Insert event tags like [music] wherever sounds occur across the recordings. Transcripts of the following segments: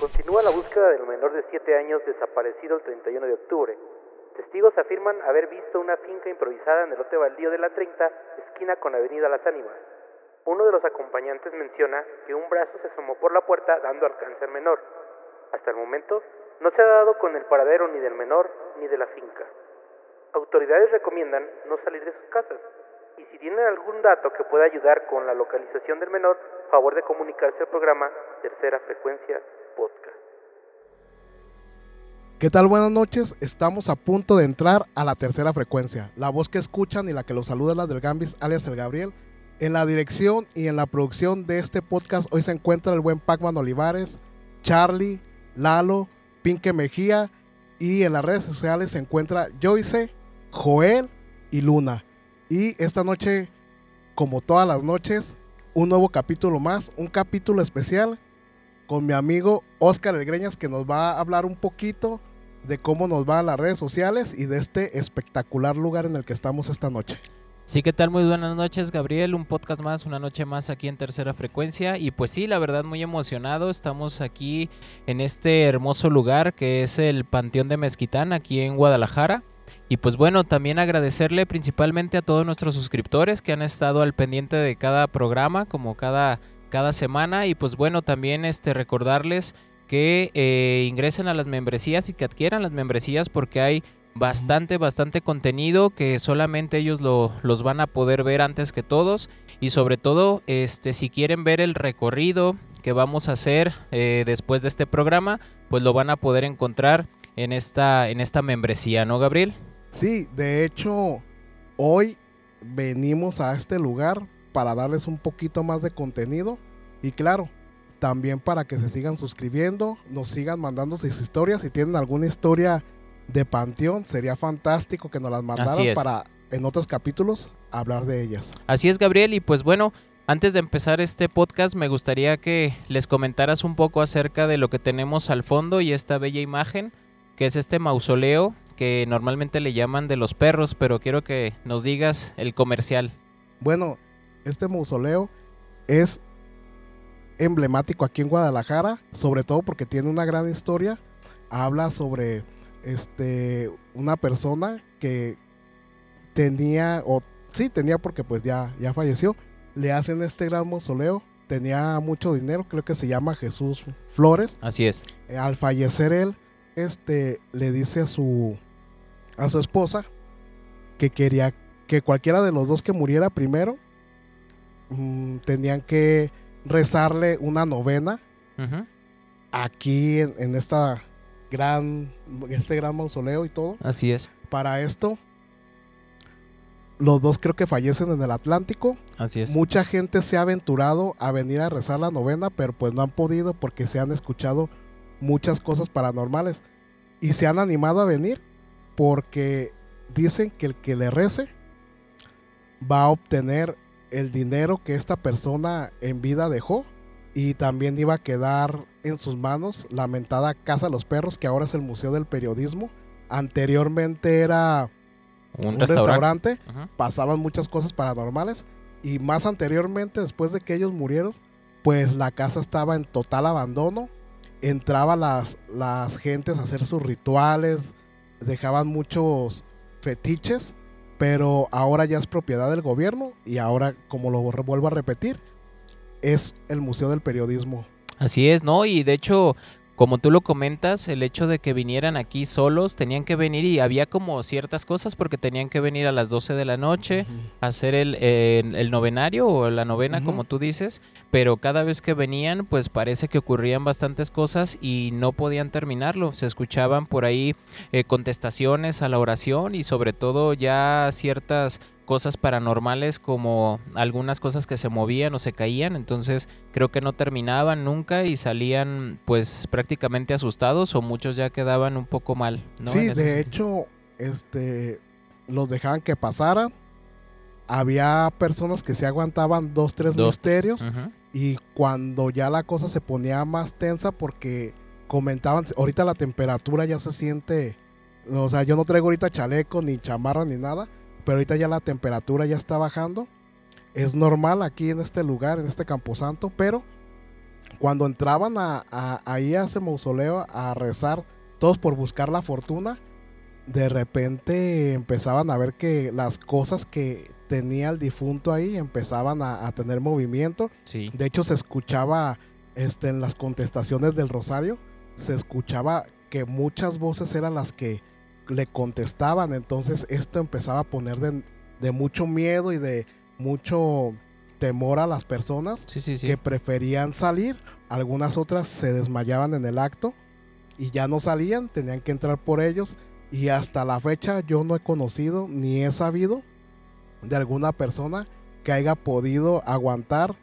Continúa la búsqueda del menor de 7 años desaparecido el 31 de octubre. Testigos afirman haber visto una finca improvisada en el lote baldío de la 30, esquina con Avenida Las Ánimas. Uno de los acompañantes menciona que un brazo se asomó por la puerta dando alcance al menor. Hasta el momento, no se ha dado con el paradero ni del menor ni de la finca. Autoridades recomiendan no salir de sus casas y si tienen algún dato que pueda ayudar con la localización del menor, favor de comunicarse al programa Tercera Frecuencia Podcast. ¿Qué tal? Buenas noches. Estamos a punto de entrar a la tercera frecuencia. La voz que escuchan y la que los saluda es la del Gambis, alias el Gabriel. En la dirección y en la producción de este podcast hoy se encuentra el buen Pacman Olivares, Charlie, Lalo, Pinque Mejía y en las redes sociales se encuentra Joyce, Joel y Luna. Y esta noche, como todas las noches, un nuevo capítulo más, un capítulo especial con mi amigo Oscar Elgreñas que nos va a hablar un poquito de cómo nos van las redes sociales y de este espectacular lugar en el que estamos esta noche. Sí, ¿qué tal? Muy buenas noches, Gabriel. Un podcast más, una noche más aquí en Tercera Frecuencia. Y pues sí, la verdad, muy emocionado. Estamos aquí en este hermoso lugar que es el Panteón de Mezquitán, aquí en Guadalajara. Y pues bueno, también agradecerle principalmente a todos nuestros suscriptores que han estado al pendiente de cada programa, como cada, cada semana. Y pues bueno, también este, recordarles que eh, ingresen a las membresías y que adquieran las membresías porque hay bastante, bastante contenido que solamente ellos lo, los van a poder ver antes que todos. Y sobre todo, este, si quieren ver el recorrido que vamos a hacer eh, después de este programa, pues lo van a poder encontrar en esta, en esta membresía, ¿no, Gabriel? Sí, de hecho, hoy venimos a este lugar para darles un poquito más de contenido. Y claro, también para que se sigan suscribiendo, nos sigan mandando sus historias. Si tienen alguna historia de Panteón, sería fantástico que nos las mandaran para en otros capítulos hablar de ellas. Así es, Gabriel, y pues bueno, antes de empezar este podcast me gustaría que les comentaras un poco acerca de lo que tenemos al fondo y esta bella imagen, que es este mausoleo que normalmente le llaman de los perros, pero quiero que nos digas el comercial. Bueno, este mausoleo es emblemático aquí en Guadalajara, sobre todo porque tiene una gran historia. Habla sobre este una persona que tenía o sí tenía porque pues ya ya falleció. Le hacen este gran mausoleo. Tenía mucho dinero, creo que se llama Jesús Flores. Así es. Al fallecer él, este le dice a su a su esposa que quería que cualquiera de los dos que muriera primero mmm, tenían que rezarle una novena aquí en, en, esta gran este gran mausoleo y todo. Así es. Para esto los dos creo que fallecen en el Atlántico. Así es. Mucha gente se ha aventurado a venir a rezar la novena, pero pues no han podido porque se han escuchado muchas cosas paranormales y se han animado a venir porque dicen que el que le rece va a obtener el dinero que esta persona en vida dejó y también iba a quedar en sus manos la mentada Casa de los Perros, que ahora es el Museo del Periodismo. Anteriormente era un, un restaurante, uh -huh. pasaban muchas cosas paranormales y más anteriormente, después de que ellos murieron, pues la casa estaba en total abandono. Entraban las, las gentes a hacer sus rituales, dejaban muchos fetiches pero ahora ya es propiedad del gobierno y ahora, como lo vuelvo a repetir, es el Museo del Periodismo. Así es, ¿no? Y de hecho, como tú lo comentas, el hecho de que vinieran aquí solos, tenían que venir y había como ciertas cosas porque tenían que venir a las 12 de la noche uh -huh. a hacer el, eh, el, novenario o la novena, uh -huh. como tú dices, pero cada vez que venían, pues parece que ocurrían bastantes cosas y no podían terminarlo. Se escuchaban por ahí eh, contestaciones a la oración y sobre todo ya ciertas cosas paranormales como algunas cosas que se movían o se caían, entonces creo que no terminaban nunca y salían pues prácticamente asustados o muchos ya quedaban un poco mal, ¿no? Sí, de sentido. hecho, este los dejaban que pasaran. Había personas que se aguantaban dos, tres dos. misterios uh -huh. y cuando ya la cosa se ponía más tensa porque comentaban, ahorita la temperatura ya se siente, o sea, yo no traigo ahorita chaleco ni chamarra ni nada, pero ahorita ya la temperatura ya está bajando. es normal aquí en este lugar, en este camposanto, pero cuando entraban a, a- ahí a ese mausoleo a rezar, todos por buscar la fortuna, de repente empezaban a ver que las cosas que tenía el difunto ahí empezaban a, a tener movimiento. Sí. De hecho, se escuchaba este, en las contestaciones del rosario, se escuchaba que muchas voces eran las que le contestaban. Entonces esto empezaba a poner de, de mucho miedo y de mucho temor a las personas Sí, sí, sí. que preferían salir. Algunas otras se desmayaban en el acto y ya no salían, tenían que entrar por ellos. Y hasta la fecha yo no he conocido ni he sabido de alguna persona que haya podido aguantar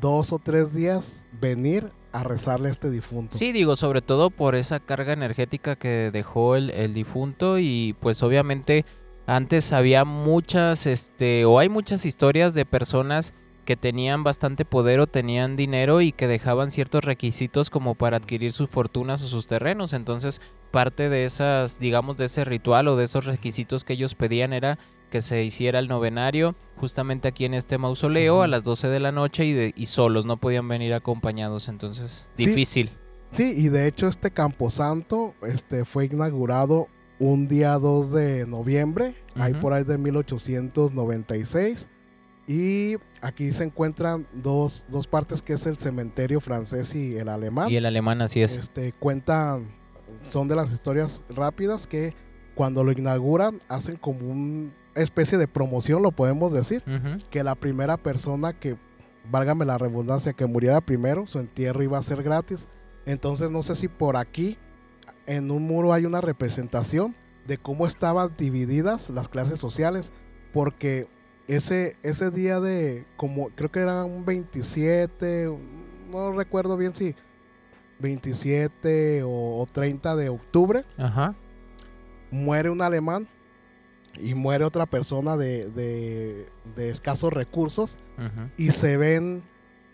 dos o tres días venir a rezarle a este difunto. Sí, digo, sobre todo por esa carga energética que dejó el, el difunto y pues obviamente antes había muchas, este, o hay muchas historias de personas que tenían bastante poder o tenían dinero y que dejaban ciertos requisitos como para adquirir sus fortunas o sus terrenos. Entonces, parte de esas, digamos, de ese ritual o de esos requisitos que ellos pedían era que se hiciera el novenario justamente aquí en este mausoleo a las 12 de la noche y, de- y solos, no podían venir acompañados, entonces Sí. difícil. Sí, y de hecho este camposanto este, fue inaugurado un día 2 de noviembre, ahí por ahí de 1896. Y aquí se encuentran dos, dos partes que es el cementerio francés y el alemán. Y el alemán así es. Este, cuentan, son de las historias rápidas que cuando lo inauguran hacen como una especie de promoción, lo podemos decir, Ujú. que la primera persona que, válgame la redundancia, que muriera primero, su entierro iba a ser gratis. Entonces no sé si por aquí en un muro hay una representación de cómo estaban divididas las clases sociales, porque ese, ese día de, como creo que era un 27, no recuerdo bien si 27 o, o 30 de octubre, Ajá. muere un alemán y muere otra persona de, de- de escasos recursos ujú. y se ven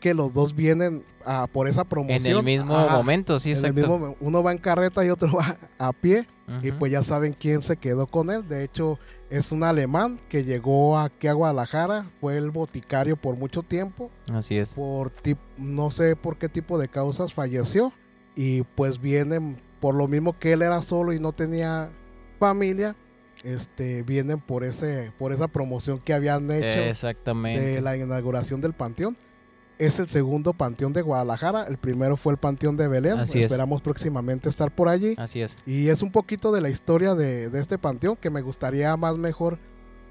que los dos vienen a, por esa En promoción. el mismo momento, sí, en el exacto. mismo uno va en carreta y otro [laughs] va a pie y pues ya saben quién se quedó con él. De hecho, es un alemán que llegó aquí a Guadalajara, fue el boticario por mucho tiempo, Así es. por no sé por qué tipo de causas falleció y pues vienen por lo mismo que él era solo y no tenía familia, este vienen por ese por esa promoción que habían hecho Exactamente. de la inauguración del panteón. Es el segundo panteón de Guadalajara, el primero fue el panteón de Belén, Así es. esperamos próximamente estar por allí. Así es. Y es un poquito de la historia de, de este panteón que me gustaría más mejor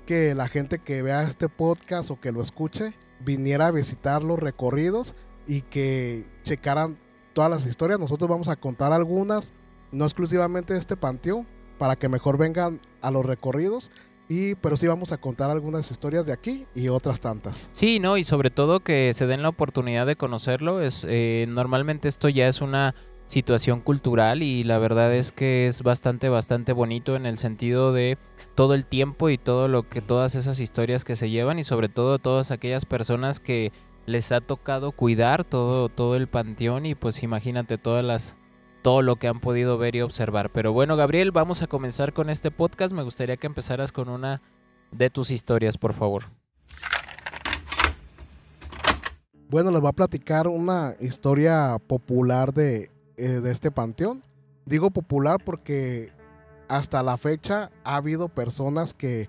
que la gente que vea este podcast o que lo escuche viniera a visitar los recorridos y que checaran todas las historias. Nosotros vamos a contar algunas, no exclusivamente de este panteón, para que mejor vengan a los recorridos. Y, pero sí vamos a contar algunas historias de aquí y otras tantas. Sí, no, y sobre todo que se den la oportunidad de conocerlo. Es eh, normalmente esto ya es una situación cultural y la verdad es que es bastante, bastante bonito en el sentido de todo el tiempo y todo lo que todas esas historias que se llevan y sobre todo todas aquellas personas que les ha tocado cuidar todo, todo el panteón y pues imagínate todas las todo lo que han podido ver y observar. Pero bueno, Gabriel, vamos a comenzar con este podcast. Me gustaría que empezaras con una de tus historias, por favor. Bueno, les voy a platicar una historia popular de, eh, de este panteón. Digo popular porque hasta la fecha ha habido personas que,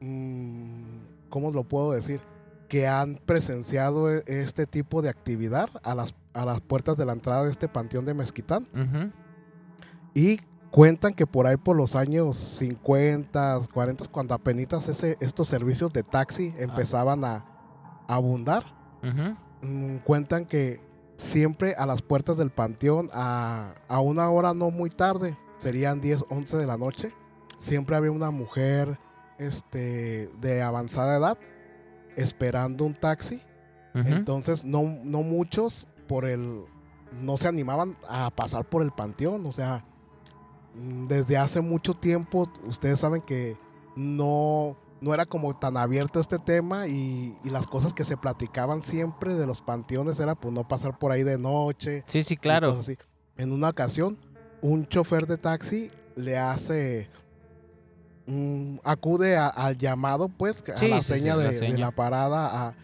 mm, ¿cómo lo puedo decir? Que han presenciado e- este tipo de actividad a las, a las puertas de la entrada de este panteón de Mezquitán. Y cuentan que por ahí por los años 50, 40, cuando apenas ese, estos servicios de taxi empezaban a, a abundar, mm, cuentan que siempre a las puertas del panteón, a, a una hora no muy tarde, serían 10, 11 de la noche, siempre había una mujer este, de avanzada edad esperando un taxi. Entonces, no, no muchos por el. no se animaban a pasar por el panteón. O sea, mm, desde hace mucho tiempo, ustedes saben que no, no era como tan abierto este tema y, y las cosas que se platicaban siempre de los panteones era pues no pasar por ahí de noche. Sí, sí, claro. así. En una ocasión, un chofer de taxi le hace mm, acude al llamado, pues, a la sí, sí, seña, la de, de seña. la parada a,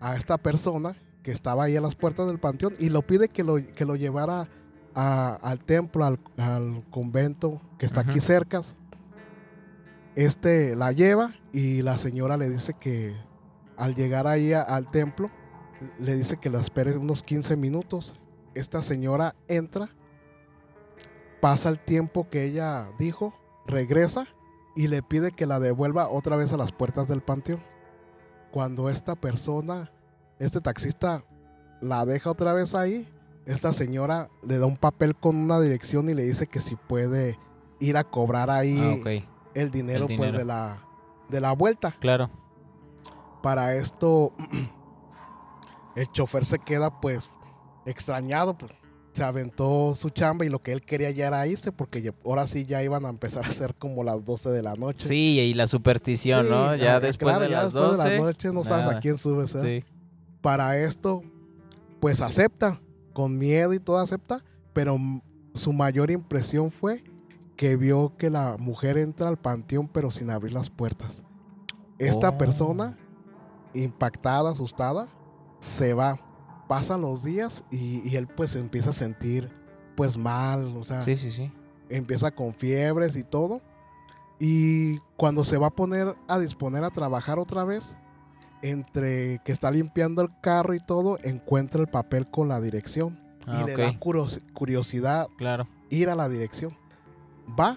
a esta persona que estaba ahí a las puertas del panteón y lo pide que lo, que lo llevara a- al templo, al, al convento que está aquí cerca. Este la lleva y la señora le dice que al llegar ahí a- al templo, le dice que lo espere unos 15 minutos. Esta señora entra, pasa el tiempo que ella dijo, regresa y le pide que la devuelva otra vez a las puertas del panteón. Cuando esta persona, este taxista, la deja otra vez ahí, esta señora le da un papel con una dirección y le dice que si puede ir a cobrar ahí Ah, el dinero, El pues de la de la vuelta. Claro. Para esto [clears throat] el chofer se queda pues extrañado, pues se aventó su chamba y lo que él quería ya era irse porque ahora sí ya iban a empezar a ser como las 12 de la noche. Sí, y la superstición, Sí, ¿no? Ya después claro, de ya las después 12. de las no sabes a quién subes. ¿eh? Sí. Para esto pues acepta, con miedo y todo acepta, pero su mayor impresión fue que vio que la mujer entra al panteón pero sin abrir las puertas. Esta Oh. persona, impactada, asustada, se va. Pasan los días y, y él pues empieza a sentir pues mal, o sea, Sí, sí, sí. empieza con fiebres y todo. Y cuando se va a poner a disponer a trabajar otra vez, entre que está limpiando el carro y todo, encuentra el papel con la dirección. Ah, y le da curiosidad Claro. ir a la dirección. Va,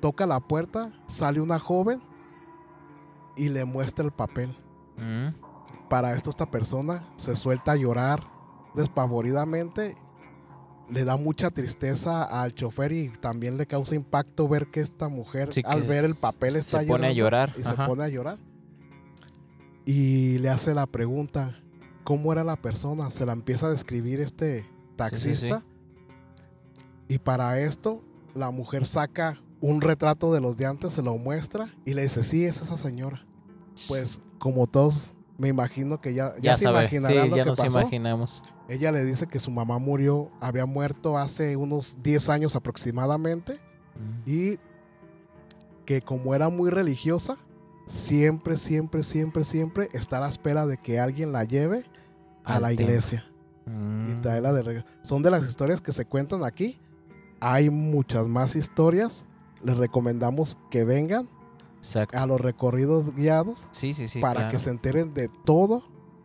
toca la puerta, sale una joven y le muestra el papel. Mm. Para esto esta persona se suelta a llorar despavoridamente. Le da mucha tristeza al chofer y también le causa impacto ver que esta mujer Sí, al que ver el papel se está pone a llorando llorar, y se pone a llorar. Y le hace la pregunta, ¿cómo era la persona? Se la empieza a describir este taxista. Y para esto la mujer saca un retrato de los de antes, se lo muestra y le dice, sí, es esa señora. Pues como todos, me imagino que ya, ya, ya se imaginarán lo ya que nos pasó. imaginamos. Ella le dice que su mamá murió, había muerto hace unos 10 años aproximadamente Mm. y que como era muy religiosa, siempre, siempre, siempre, siempre está a la espera de que alguien la lleve a Al la templo. iglesia y Mm. traerla de regreso. Son de las historias que se cuentan aquí. Hay muchas más historias. Les recomendamos que vengan Exacto. a los recorridos guiados Sí, sí, sí. para claro. que se enteren de todo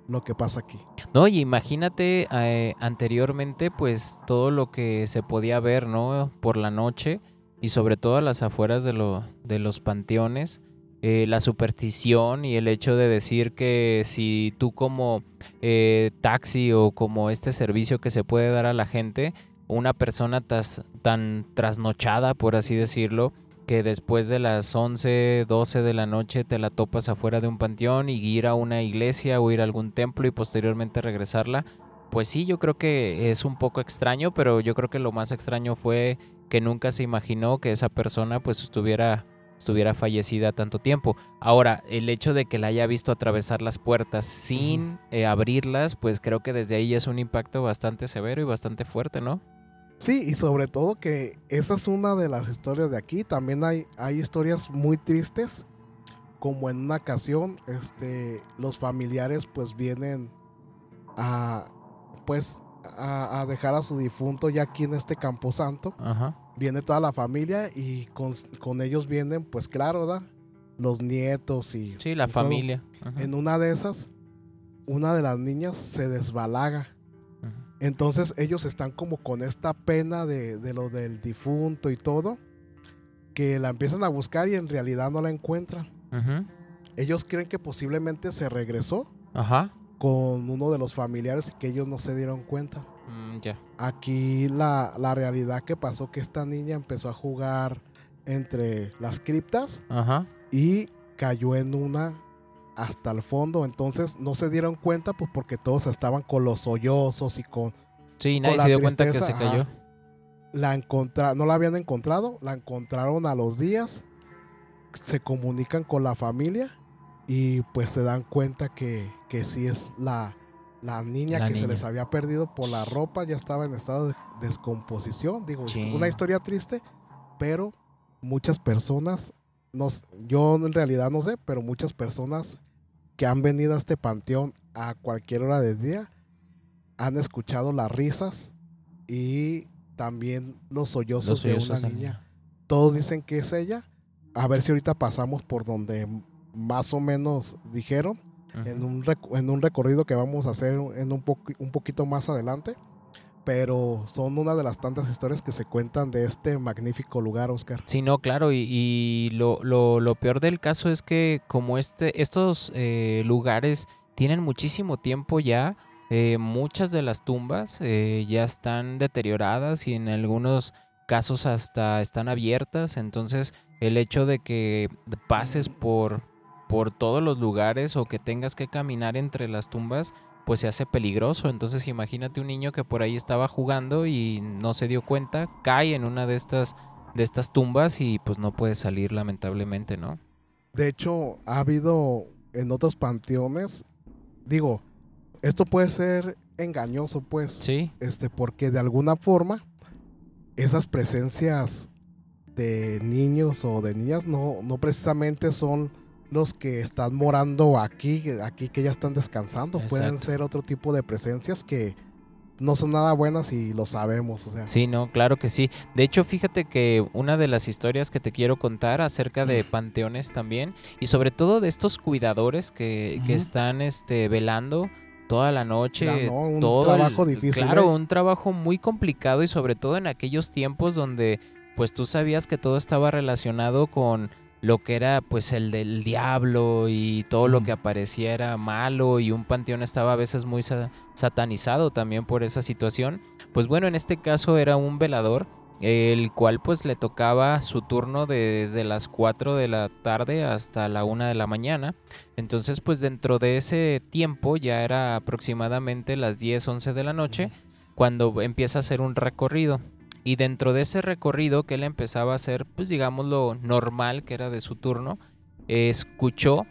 lo que pasa aquí. No, y imagínate eh, anteriormente, pues todo lo que se podía ver, ¿no? Por la noche y sobre todo a las afueras de, lo, de los panteones, eh, la superstición y el hecho de decir que si tú como eh, taxi o como este servicio que se puede dar a la gente, una persona tan trasnochada, por así decirlo, que después de las 11, 12 de la noche te la topas afuera de un panteón y ir a una iglesia o ir a algún templo y posteriormente regresarla. Pues sí, yo creo que es un poco extraño, pero yo creo que lo más extraño fue que nunca se imaginó que esa persona pues estuviera estuviera fallecida tanto tiempo. Ahora, el hecho de que la haya visto atravesar las puertas sin eh, abrirlas, pues creo que desde ahí es un impacto bastante severo y bastante fuerte, ¿no? Sí, y sobre todo que esa es una de las historias de aquí. También hay, hay historias muy tristes, como en una ocasión, este, los familiares pues vienen a, pues, a, a dejar a su difunto ya aquí en este camposanto. Ajá. Viene toda la familia y con, con ellos vienen, pues claro, ¿verdad? Los nietos y... Sí, la y familia. En una de esas, una de las niñas se desbalaga. Ajá. Entonces ellos están como con esta pena de, de lo del difunto y todo, que la empiezan a buscar y en realidad no la encuentran. Ellos creen que posiblemente se regresó Ajá. con uno de los familiares y que ellos no se dieron cuenta. Ya. Aquí la, la realidad que pasó que esta niña empezó a jugar entre las criptas Ajá. y cayó en una hasta el fondo. Entonces no se dieron cuenta pues porque todos estaban con los sollozos y con Sí, nadie la se dio cuenta que se cayó. ajá. la encontra no la habían encontrado, la encontraron a los días, se comunican con la familia y pues se dan cuenta que, que sí es la, la niña La que se les había perdido por la ropa, ya estaba en estado de descomposición. Digo, Sí. una historia triste, pero muchas personas nos, yo en realidad no sé, pero muchas personas que han venido a este panteón a cualquier hora del día han escuchado las risas y también los sollozos, Los de una niña. Todos dicen que es ella. A ver si ahorita pasamos por donde más o menos dijeron, en, un en un recorrido que vamos a hacer en un, poqui- un poquito más adelante. Pero son una de las tantas historias que se cuentan de este magnífico lugar, Oscar. Sí, no, claro, y, y lo, lo- lo peor del caso es que como este, estos eh, lugares tienen muchísimo tiempo ya, eh, muchas de las tumbas eh, ya están deterioradas y en algunos casos hasta están abiertas, entonces el hecho de que pases por, por todos los lugares o que tengas que caminar entre las tumbas, pues se hace peligroso. Entonces imagínate un niño que por ahí estaba jugando y no se dio cuenta, cae en una de estas de estas tumbas y pues no puede salir lamentablemente, ¿no? De hecho, ha habido en otros panteones, digo, esto puede ser engañoso, pues, Sí, este, porque de alguna forma esas presencias de niños o de niñas no, no precisamente son los que están morando aquí, aquí que ya están descansando. Pueden ser otro tipo de presencias que no son nada buenas y lo sabemos. O sea, sí, no, claro que sí. De hecho, fíjate que una de las historias que te quiero contar acerca de panteones también y sobre todo de estos cuidadores que, que están este velando toda la noche. Un todo el- trabajo difícil, Claro, ¿eh? un trabajo muy complicado y sobre todo en aquellos tiempos donde pues tú sabías que todo estaba relacionado con lo que era pues el del diablo y todo lo Mm. que aparecía era malo y un panteón estaba a veces muy sa- satanizado también por esa situación. Pues bueno, en este caso era un velador el cual pues le tocaba su turno desde las 4 de la tarde hasta la 1 de la mañana. Entonces pues dentro de ese tiempo ya era aproximadamente las 10, 11 de la noche cuando empieza a hacer un recorrido. Y dentro de ese recorrido que él empezaba a hacer, pues digamos lo normal que era de su turno, escuchó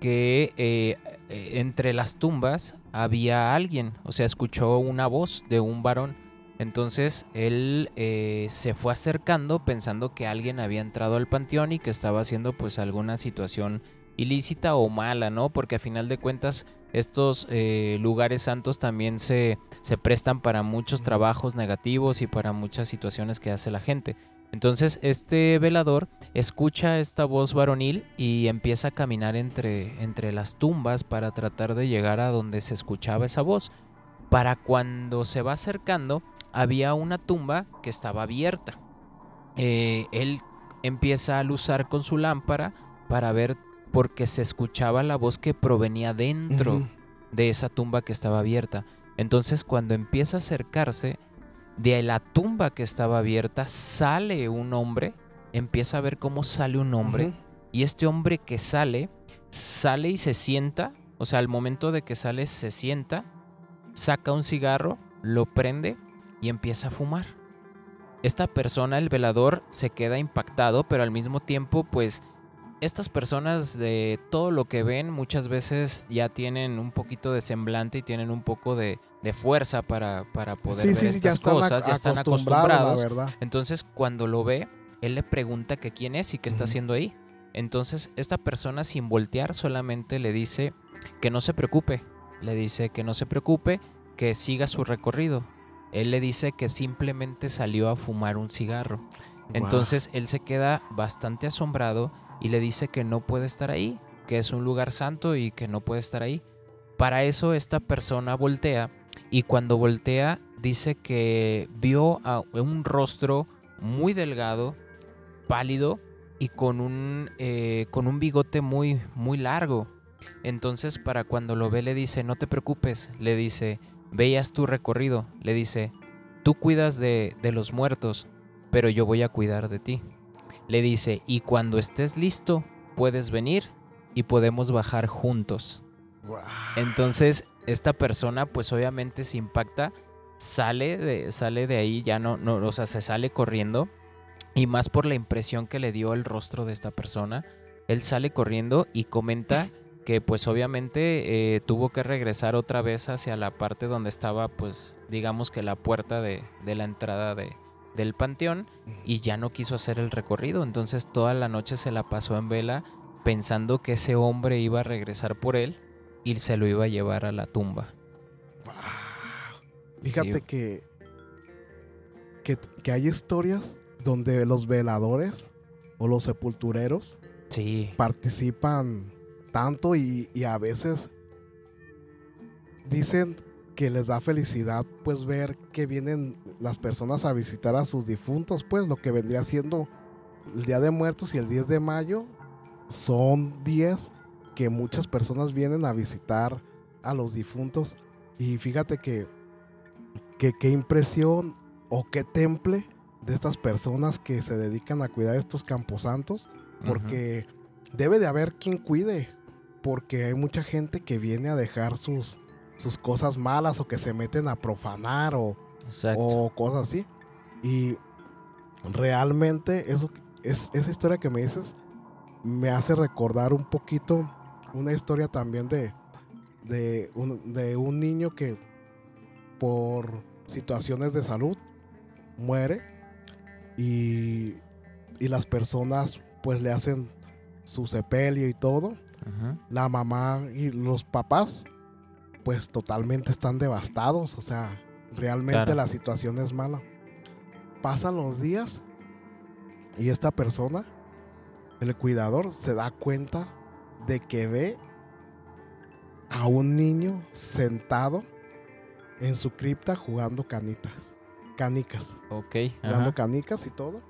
que eh, entre las tumbas había alguien, o sea, escuchó una voz de un varón. Entonces él eh, se fue acercando pensando que alguien había entrado al panteón y que estaba haciendo pues alguna situación ilícita o mala, ¿no? Porque a final de cuentas estos eh, lugares santos también se, se prestan para muchos trabajos negativos y para muchas situaciones que hace la gente. Entonces este velador escucha esta voz varonil y empieza a caminar entre, entre las tumbas para tratar de llegar a donde se escuchaba esa voz. Para cuando se va acercando, había una tumba que estaba abierta. Eh, él empieza a luzar con su lámpara para ver porque se escuchaba la voz que provenía dentro de esa tumba que estaba abierta. Entonces cuando empieza a acercarse, de la tumba que estaba abierta sale un hombre, empieza a ver cómo sale un hombre, y este hombre que sale, sale y se sienta, o sea, al momento de que sale se sienta, saca un cigarro, lo prende y empieza a fumar. Esta persona, el velador, se queda impactado, pero al mismo tiempo, pues, estas personas de todo lo que ven muchas veces ya tienen un poquito de semblante y tienen un poco de, de fuerza para, para poder Sí, ver sí, estas cosas, ya están acostumbrados, verdad. Entonces, cuando lo ve, él le pregunta que quién es y qué está haciendo ahí. Entonces, esta persona sin voltear solamente le dice que no se preocupe. Le dice que no se preocupe, que siga su recorrido. Él le dice que simplemente salió a fumar un cigarro. Entonces, él se queda bastante asombrado y le dice que no puede estar ahí, que es un lugar santo y que no puede estar ahí. Para eso esta persona voltea y cuando voltea dice que vio a un rostro muy delgado, pálido y con un, eh, con un bigote muy, muy largo. Entonces para cuando lo ve le dice, no te preocupes, le dice, veas tu recorrido, le dice, tú cuidas de, de los muertos, pero yo voy a cuidar de ti. Le dice, y cuando estés listo, puedes venir y podemos bajar juntos. Entonces, esta persona, pues obviamente se impacta, sale de, sale de ahí, ya no, no, o sea, se sale corriendo. Y más por la impresión que le dio el rostro de esta persona. Él sale corriendo y comenta que pues obviamente eh, tuvo que regresar otra vez hacia la parte donde estaba pues digamos que la puerta de, de la entrada de, del panteón y ya no quiso hacer el recorrido. Entonces toda la noche se la pasó en vela pensando que ese hombre iba a regresar por él y se lo iba a llevar a la tumba. Fíjate Sí. que, que, que hay historias donde los veladores o los sepultureros Sí, participan tanto y, y a veces dicen que les da felicidad pues ver que vienen las personas a visitar a sus difuntos pues lo que vendría siendo el Día de Muertos y el 10 de mayo son días que muchas personas vienen a visitar a los difuntos. Y fíjate que que qué impresión o qué temple de estas personas que se dedican a cuidar estos camposantos porque debe de haber quien cuide, porque hay mucha gente que viene a dejar sus, sus cosas malas o que se meten a profanar o, o cosas así. Y realmente eso, es, esa historia que me dices me hace recordar un poquito una historia también de, de, un, de un niño que por situaciones de salud muere y, y las personas pues le hacen su sepelio y todo. La mamá y los papás pues totalmente están devastados. O sea, realmente Claro. la situación es mala. Pasan los días y esta persona, el cuidador, se da cuenta de que ve a un niño sentado en su cripta jugando canitas. Canicas Ok. jugando ajá, canicas y todo.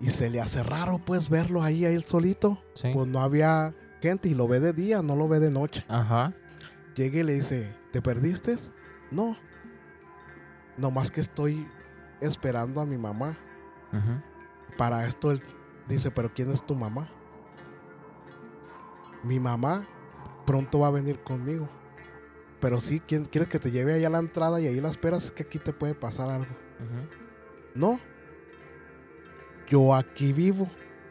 Y se le hace raro pues verlo ahí, ahí solito. sí. Pues no había gente y lo ve de día, no lo ve de noche. Ajá. Llega y le dice, ¿te perdiste? No. Nomás que estoy esperando a mi mamá. Para esto él dice, ¿pero quién es tu mamá? Mi mamá pronto va a venir conmigo. Pero sí, ¿quién quieres que te lleve allá a la entrada y ahí la esperas? Es que aquí te puede pasar algo. Ujú. No. Yo aquí vivo.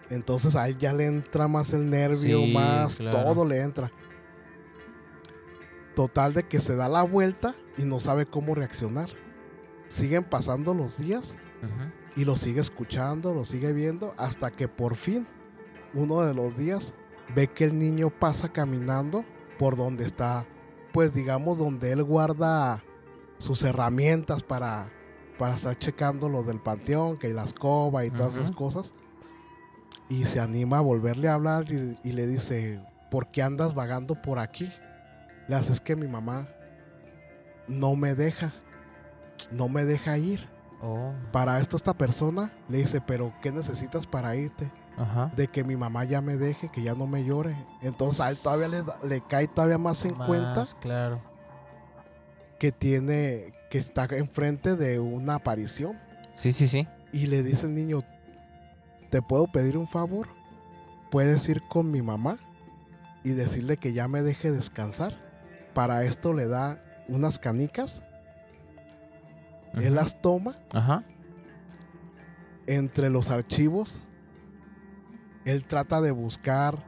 Entonces a él ya le entra más el nervio, Sí, más claro. todo le entra. Total de que se da la vuelta y no sabe cómo reaccionar. Siguen pasando los días y lo sigue escuchando, lo sigue viendo, hasta que por fin, uno de los días, ve que el niño pasa caminando por donde está, pues digamos, donde él guarda sus herramientas para, para estar checando lo del panteón, que la escoba y todas esas cosas. Y se anima a volverle a hablar y, y le dice, ¿por qué andas vagando por aquí? Le hace, es que mi mamá no me deja, no me deja ir. Oh, Para esto esta persona le dice, pero ¿qué necesitas para irte? ajá. De que mi mamá ya me deje, que ya no me llore. Entonces a él todavía le, le cae todavía más en cuenta claro. que tiene, que está enfrente de una aparición. Sí, sí, sí. Y le dice el niño, ¿te puedo pedir un favor? Puedes ir con mi mamá y decirle que ya me deje descansar. Para esto le da unas canicas, él las toma Ajá. entre los archivos, él trata de buscar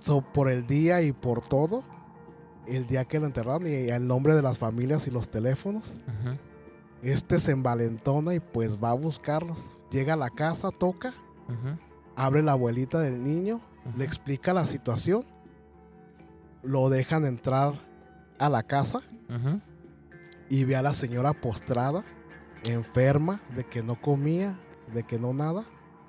so- por el día y por todo, el día que lo enterraron y el nombre de las familias y los teléfonos. Este se envalentona y pues va a buscarlos. Llega a la casa, toca, abre la abuelita del niño, le explica la situación, lo dejan entrar a la casa y ve a la señora postrada, enferma, de que no comía, de que no nada.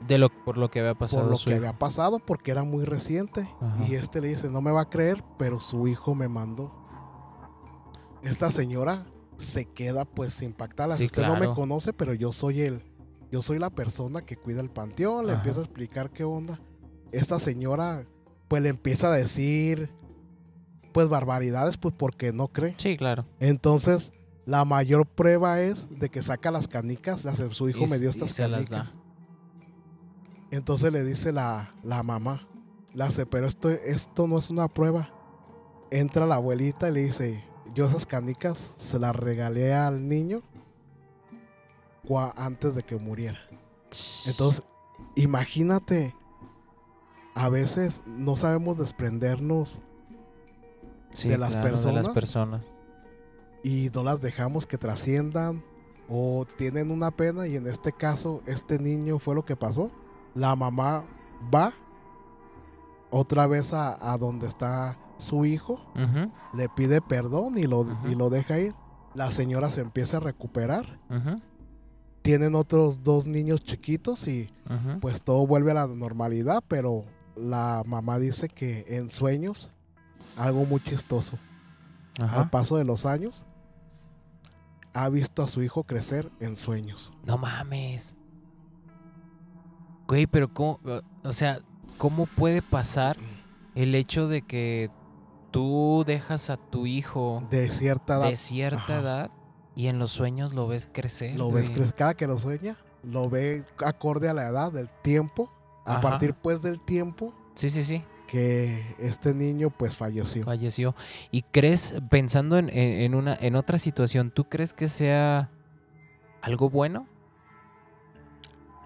De lo, por lo que había pasado por lo que hijo. había pasado porque era muy reciente. Ajá. Y este le dice, no me va a creer, pero su hijo me mandó. Esta señora se queda pues impactada. Sí, Usted no me conoce, pero yo soy él. Yo soy la persona que cuida el panteón. Le Ajá. empiezo a explicar qué onda. Esta señora pues le empieza a decir pues barbaridades pues porque no cree. Sí, claro. Entonces la mayor prueba es de que saca las canicas. Las, su hijo Y- me dio estas se las canicas. da. Entonces le dice la, la mamá, le hace, pero esto, esto no es una prueba. Entra la abuelita y le dice, yo esas canicas se las regalé al niño antes de que muriera. Entonces, imagínate, a veces no sabemos desprendernos Sí, de las claro, De personas. las personas. y no las dejamos que trasciendan o tienen una pena y en este caso este niño fue lo que pasó. La mamá va otra vez a, a donde está su hijo, le pide perdón y lo, y lo deja ir. La señora se empieza a recuperar. Tienen otros dos niños chiquitos y pues todo vuelve a la normalidad, pero la mamá dice que en sueños, algo muy chistoso, al paso de los años, ha visto a su hijo crecer en sueños. No mames. Güey, pero cómo, o sea, ¿cómo puede pasar el hecho de que tú dejas a tu hijo De cierta edad, de cierta Ajá. edad y en los sueños lo ves crecer? lo ves crecer, cada que lo sueña, lo ve acorde a la edad, del tiempo, a Ajá. partir pues del tiempo Sí, sí, sí, que este niño pues falleció. falleció. ¿Y crees, pensando en, en- una, en otra situación, ¿tú crees que sea algo bueno?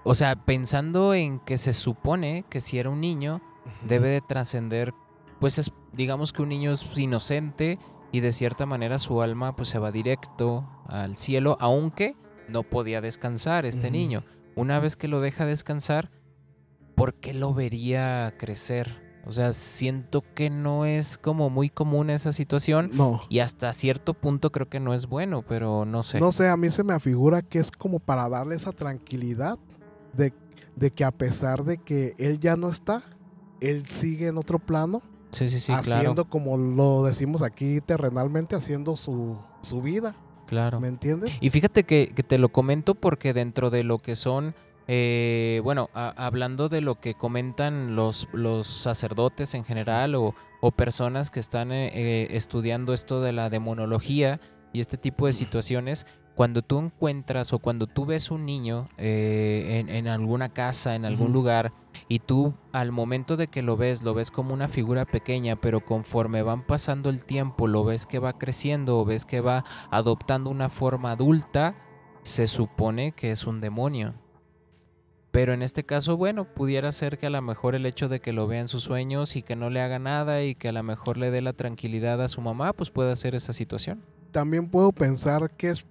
O sea, pensando en que se supone que si era un niño, debe de trascender, pues es, digamos que un niño es inocente y de cierta manera su alma pues se va directo al cielo, aunque no podía descansar este niño. Una vez que lo deja descansar, ¿por qué lo vería crecer? O sea, siento que no es como muy común esa situación No, y hasta cierto punto creo que no es bueno, pero no sé. no sé, a mí se me afigura que es como para darle esa tranquilidad de, de que a pesar de que él ya no está, él sigue en otro plano, sí, sí, sí, haciendo claro. como lo decimos aquí terrenalmente, haciendo su, su vida, Claro. ¿me entiendes? Y fíjate que, que te lo comento porque dentro de lo que son, eh, bueno, a- hablando de lo que comentan los, los sacerdotes en general o, o personas que están eh, eh, estudiando esto de la demonología y este tipo de situaciones, cuando tú encuentras o cuando tú ves un niño eh, en, en alguna casa, en algún lugar, y tú al momento de que lo ves, lo ves como una figura pequeña, pero conforme van pasando el tiempo, lo ves que va creciendo o ves que va adoptando una forma adulta, se supone que es un demonio. Pero en este caso, bueno, pudiera ser que a lo mejor el hecho de que lo vea en sus sueños y que no le haga nada y que a lo mejor le dé la tranquilidad a su mamá, pues puede ser esa situación. También puedo pensar que es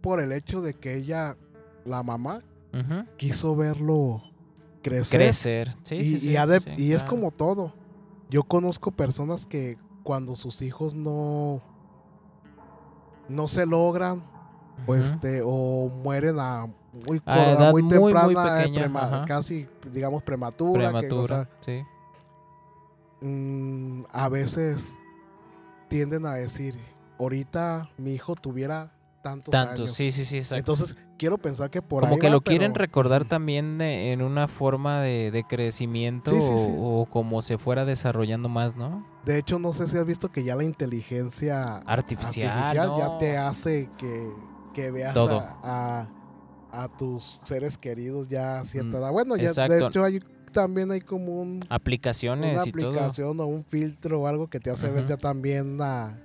por el hecho de que ella, la mamá, quiso verlo crecer. Crecer. Sí, y, sí, y sí, ha sí, de- sí, y es como todo. Yo conozco personas que cuando sus hijos no no se logran o este o mueren a muy, A co- a edad muy muy, temprana, eh, pequeña, prema- casi digamos prematura, que, Prematura. sí. mm, a veces tienden a decir, ahorita mi hijo tuviera tantos, Tantos, años. sí, sí, sí, exacto. Entonces, quiero pensar que por Como ahí que va, lo quieren recordar también de- en una forma de, de crecimiento Sí, sí, o- sí. O, como se fuera desarrollando más, ¿no? De hecho, no sé si has visto que ya la inteligencia Artificial, ya ¿no? te hace que, que veas Todo. A, a, a tus seres queridos ya a cierta Mm, edad. Bueno, ya de hecho hay, también hay como un, Aplicaciones una y todo. aplicación o un filtro o algo que te hace ver ya también a,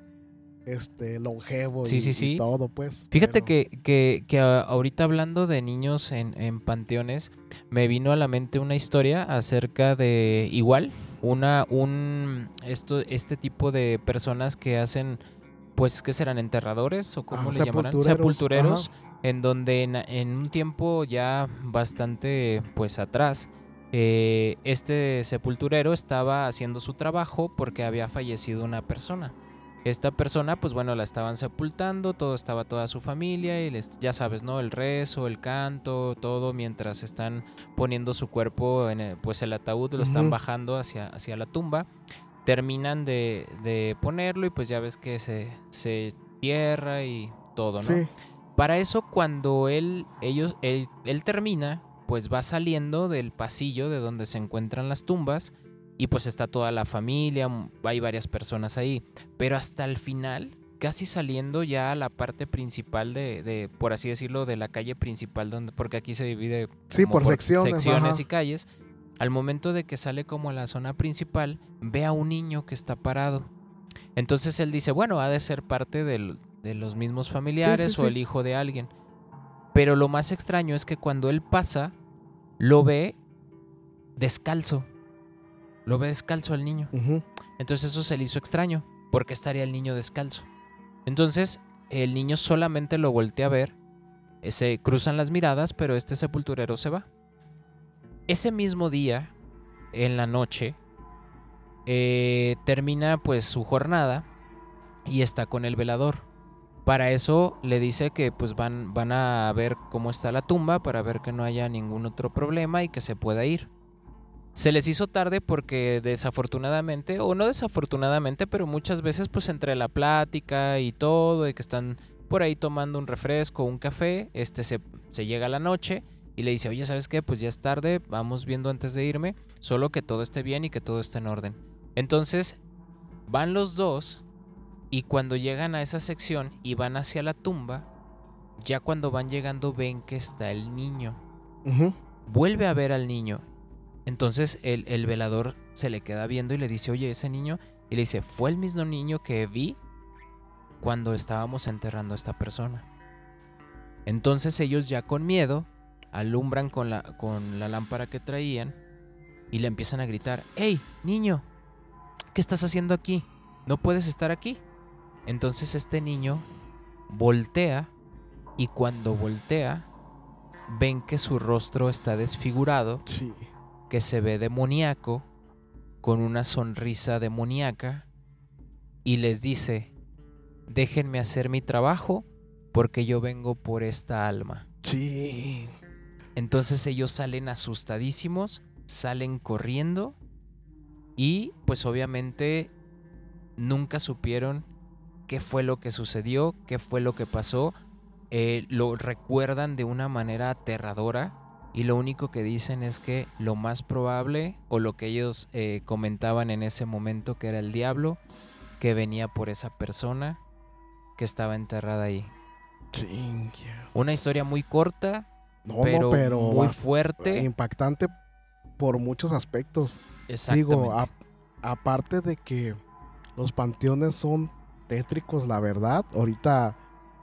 este longevo Sí, y, sí, y sí. todo, pues. Fíjate pero- que, que, que ahorita hablando de niños en, en panteones, me vino a la mente una historia acerca de igual, una, un esto, este tipo de personas que hacen, pues, ¿qué serán? ¿Enterradores? ¿O cómo Ah, le llamarán? sepultureros, Sepultureros, en donde en, en un tiempo ya bastante, pues, atrás, eh, este sepulturero estaba haciendo su trabajo porque había fallecido una persona. Esta persona, pues bueno, la estaban sepultando, todo estaba toda su familia y les, ya sabes, ¿no? El rezo, el canto, todo mientras están poniendo su cuerpo en el, pues el ataúd, lo están bajando hacia, hacia la tumba. Terminan de, de ponerlo y pues ya ves que se, se tierra y todo, ¿no? Sí, Para eso, cuando él, ellos, él, él termina, pues va saliendo del pasillo de donde se encuentran las tumbas y pues está toda la familia, hay varias personas ahí. Pero hasta el final, casi saliendo ya a la parte principal de, de, por así decirlo, de la calle principal, donde, porque aquí se divide Sí, por secciones, secciones y calles. Al momento de que sale como a la zona principal, ve a un niño que está parado. Entonces él dice, bueno, ha de ser parte del- de los mismos familiares o sí. el hijo de alguien. Pero lo más extraño es que cuando él pasa, lo ve descalzo. Lo ve descalzo al niño. Entonces eso se le hizo extraño. porque estaría el niño descalzo? Entonces el niño solamente lo voltea a ver eh, se cruzan las miradas, pero este sepulturero se va. Ese mismo día, en la noche, eh, termina pues su jornada y está con el velador. Para eso le dice que pues van, van a ver cómo está la tumba para ver que no haya ningún otro problema y que se pueda ir. Se les hizo tarde porque desafortunadamente, o no desafortunadamente, pero muchas veces pues entre la plática y todo, y que están por ahí tomando un refresco, un café, este se, se llega a la noche y le dice, oye, ¿sabes qué? Pues ya es tarde, vamos viendo antes de irme, solo que todo esté bien y que todo esté en orden. Entonces, van los dos y cuando llegan a esa sección y van hacia la tumba, ya cuando van llegando ven que está el niño. Vuelve a ver al niño. Entonces el, el velador se le queda viendo y le dice, oye, ese niño. Y le dice, fue el mismo niño que vi cuando estábamos enterrando a esta persona. Entonces ellos ya con miedo alumbran con la, con la lámpara que traían y le empiezan a gritar, ¡Hey, niño! ¿Qué estás haciendo aquí? ¿No puedes estar aquí? Entonces este niño voltea y cuando voltea ven que su rostro está desfigurado, Sí. que se ve demoníaco, con una sonrisa demoníaca y les dice, déjenme hacer mi trabajo porque yo vengo por esta alma. Sí. Entonces ellos salen asustadísimos, salen corriendo y pues obviamente nunca supieron qué fue lo que sucedió, qué fue lo que pasó. Eh, lo recuerdan de una manera aterradora y lo único que dicen es que lo más probable o lo que ellos eh, comentaban en ese momento que era el diablo que venía por esa persona que estaba enterrada ahí. Una historia muy corta, No, pero, no, pero muy fuerte. impactante por muchos aspectos. Exactamente. Digo, a- aparte de que los panteones son tétricos, la verdad. Ahorita,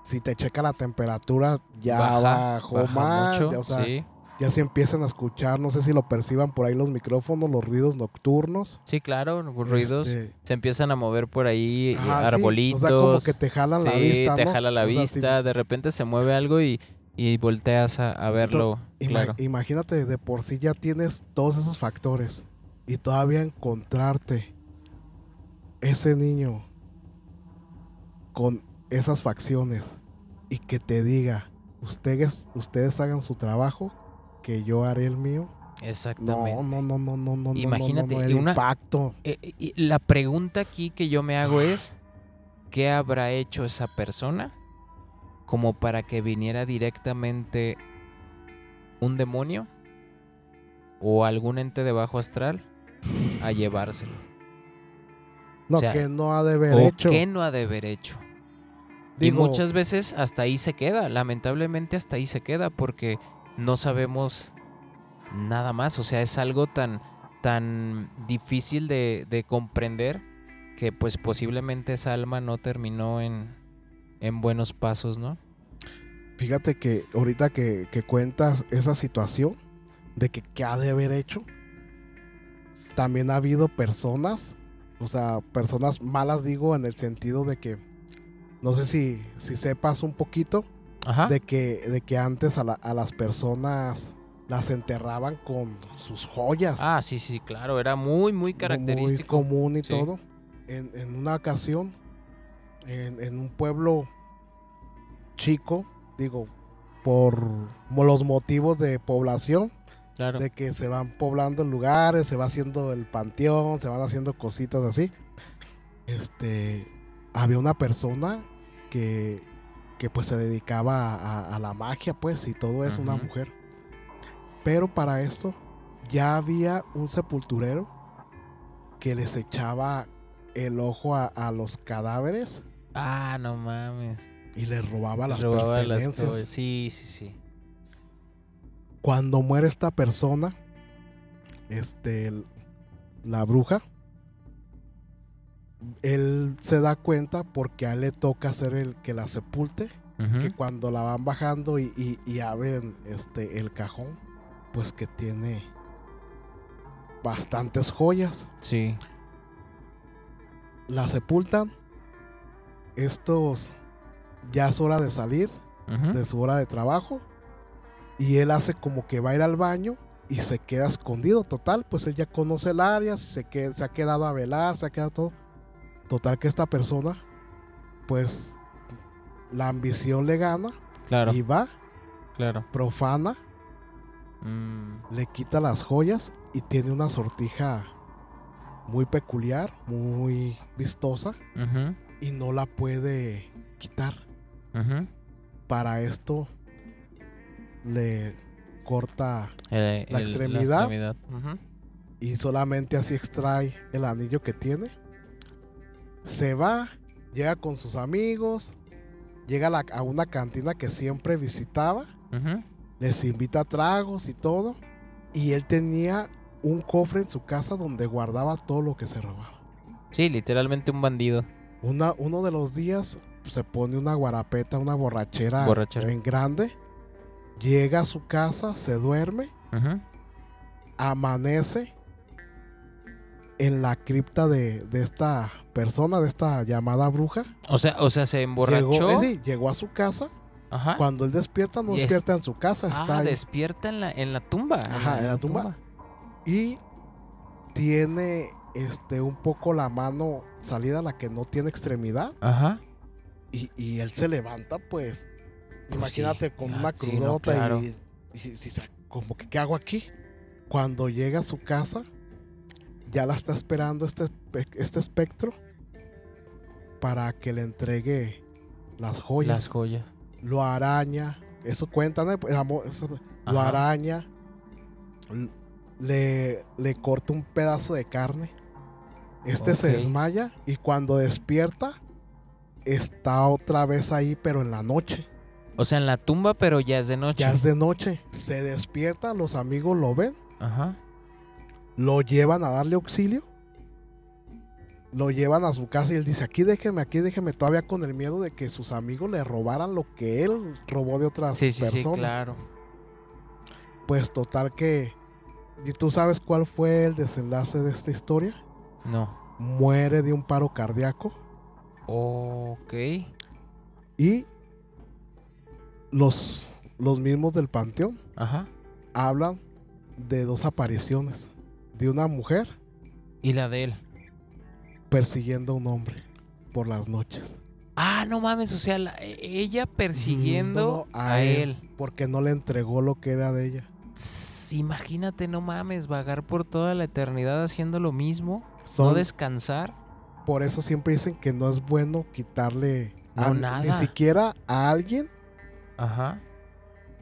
si te checa la temperatura, ya bajó baja más. mucho, ya, o sea, sí. ya se empiezan a escuchar, no sé si lo perciban por ahí los micrófonos, los ruidos nocturnos. Sí, claro, ruidos. Este, Se empiezan a mover por ahí eh, sí, arbolitos. O sea, como que te jalan la sí, vista. te ¿no? jala la O sea, si- vista. De repente se mueve algo y, y volteas a, a verlo. Claro. Imagínate, de por sí ya tienes todos esos factores y todavía encontrarte ese niño con esas facciones y que te diga, ustedes, ustedes hagan su trabajo, que yo haré el mío. Exactamente. No, no, no, no, no, no. no, Imagínate, no, no, y el una- impacto. Eh, y la pregunta aquí que yo me hago es, ¿qué habrá hecho esa persona como para que viniera directamente un demonio o algún ente de bajo astral a llevárselo? No, o sea, que no ha de haber ¿O hecho. qué no ha de haber hecho? Digo, y muchas veces hasta ahí se queda, lamentablemente hasta ahí se queda porque no sabemos nada más, o sea, es algo tan, tan difícil de, de comprender que pues posiblemente esa alma no terminó en, en buenos pasos, ¿no? Fíjate que ahorita que, que cuentas esa situación de que qué ha de haber hecho, también ha habido personas, o sea, personas malas digo en el sentido de que, no sé si, si sepas un poquito, Ajá. de que, de que antes a, la- a las personas las enterraban con sus joyas. Ah, sí, sí, claro, era muy, muy característico. Muy común y Sí. todo. En, en una ocasión, en, en un pueblo chico, digo, por los motivos de población, claro. de que se van poblando lugares, se va haciendo el panteón, se van haciendo cositas así. Este, había una persona que, que pues se dedicaba a, la magia, pues, y todo eso, una mujer. Pero para esto ya había un sepulturero que les echaba el ojo a, a los cadáveres Ah, no mames. y les robaba las Robaba las pertenencias. cosas. Sí, sí, sí. cuando muere esta persona, este, la bruja, él se da cuenta porque a él le toca ser el que la sepulte, que cuando la van bajando y, y, y abren este, el cajón, pues que tiene bastantes joyas. Sí. La sepultan, estos ya es hora de salir de su hora de trabajo y él hace como que va a ir al baño y se queda escondido. Total, pues él ya conoce el área, se, se ha quedado a velar, se ha quedado todo. Total que esta persona, pues la ambición le gana Claro, y va, claro. profana, Mm, le quita las joyas y tiene una sortija muy peculiar, muy vistosa y no la puede quitar. Para esto le corta La el- extremidad. y solamente así extrae el anillo que tiene. Se va, llega con sus amigos, llega a, la- a una cantina que siempre visitaba, les invita a tragos y todo. Y él tenía un cofre en su casa donde guardaba todo lo que se robaba. Sí, literalmente un bandido. Una, uno de los días se pone una guarapeta, una borrachera, Borrachera. en grande. Llega a su casa, se duerme, amanece en la cripta de, de esta persona, de esta llamada bruja. O sea, o sea, se emborrachó. Llegó, eh, llegó a su casa. Ajá. Cuando él despierta, no es- despierta en su casa, está ah, ahí. despierta en la, en la tumba. Ajá, en la tumba. Y tiene este un poco la mano salida, la que no tiene extremidad. Ajá. Y, y él se levanta, pues. Pues imagínate sí, con ah, una sí, no, crudota claro. y, y, y como que, ¿qué hago aquí? Cuando llega a su casa, ya la está esperando este, este espectro para que le entregue las joyas. Las joyas. Lo araña, eso cuentan, eso- lo araña, le, le corta un pedazo de carne. Este se desmaya y cuando despierta, está otra vez ahí, pero en la noche. O sea, en la tumba, pero ya es de noche. Ya es de noche. Se despierta, los amigos lo ven, Ajá. Lo llevan a darle auxilio. Lo llevan a su casa y él dice, aquí déjeme, aquí déjeme, todavía con el miedo de que sus amigos le robaran lo que él robó de otras Sí, sí, sí, personas. claro. Pues total que... ¿Y tú sabes cuál fue el desenlace de esta historia? No. Muere de un paro cardíaco Ok. y los, los mismos del panteón Ajá. hablan de dos apariciones. De una mujer Y la de él. persiguiendo a un hombre por las noches. Ah, no mames, o sea, la- e- ella persiguiendo a, él. Porque no le entregó lo que era de ella. Tss, imagínate, no mames, vagar por toda la eternidad haciendo lo mismo, no descansar. por eso siempre dicen que no es bueno quitarle a- No, ni nada. siquiera a alguien Ajá.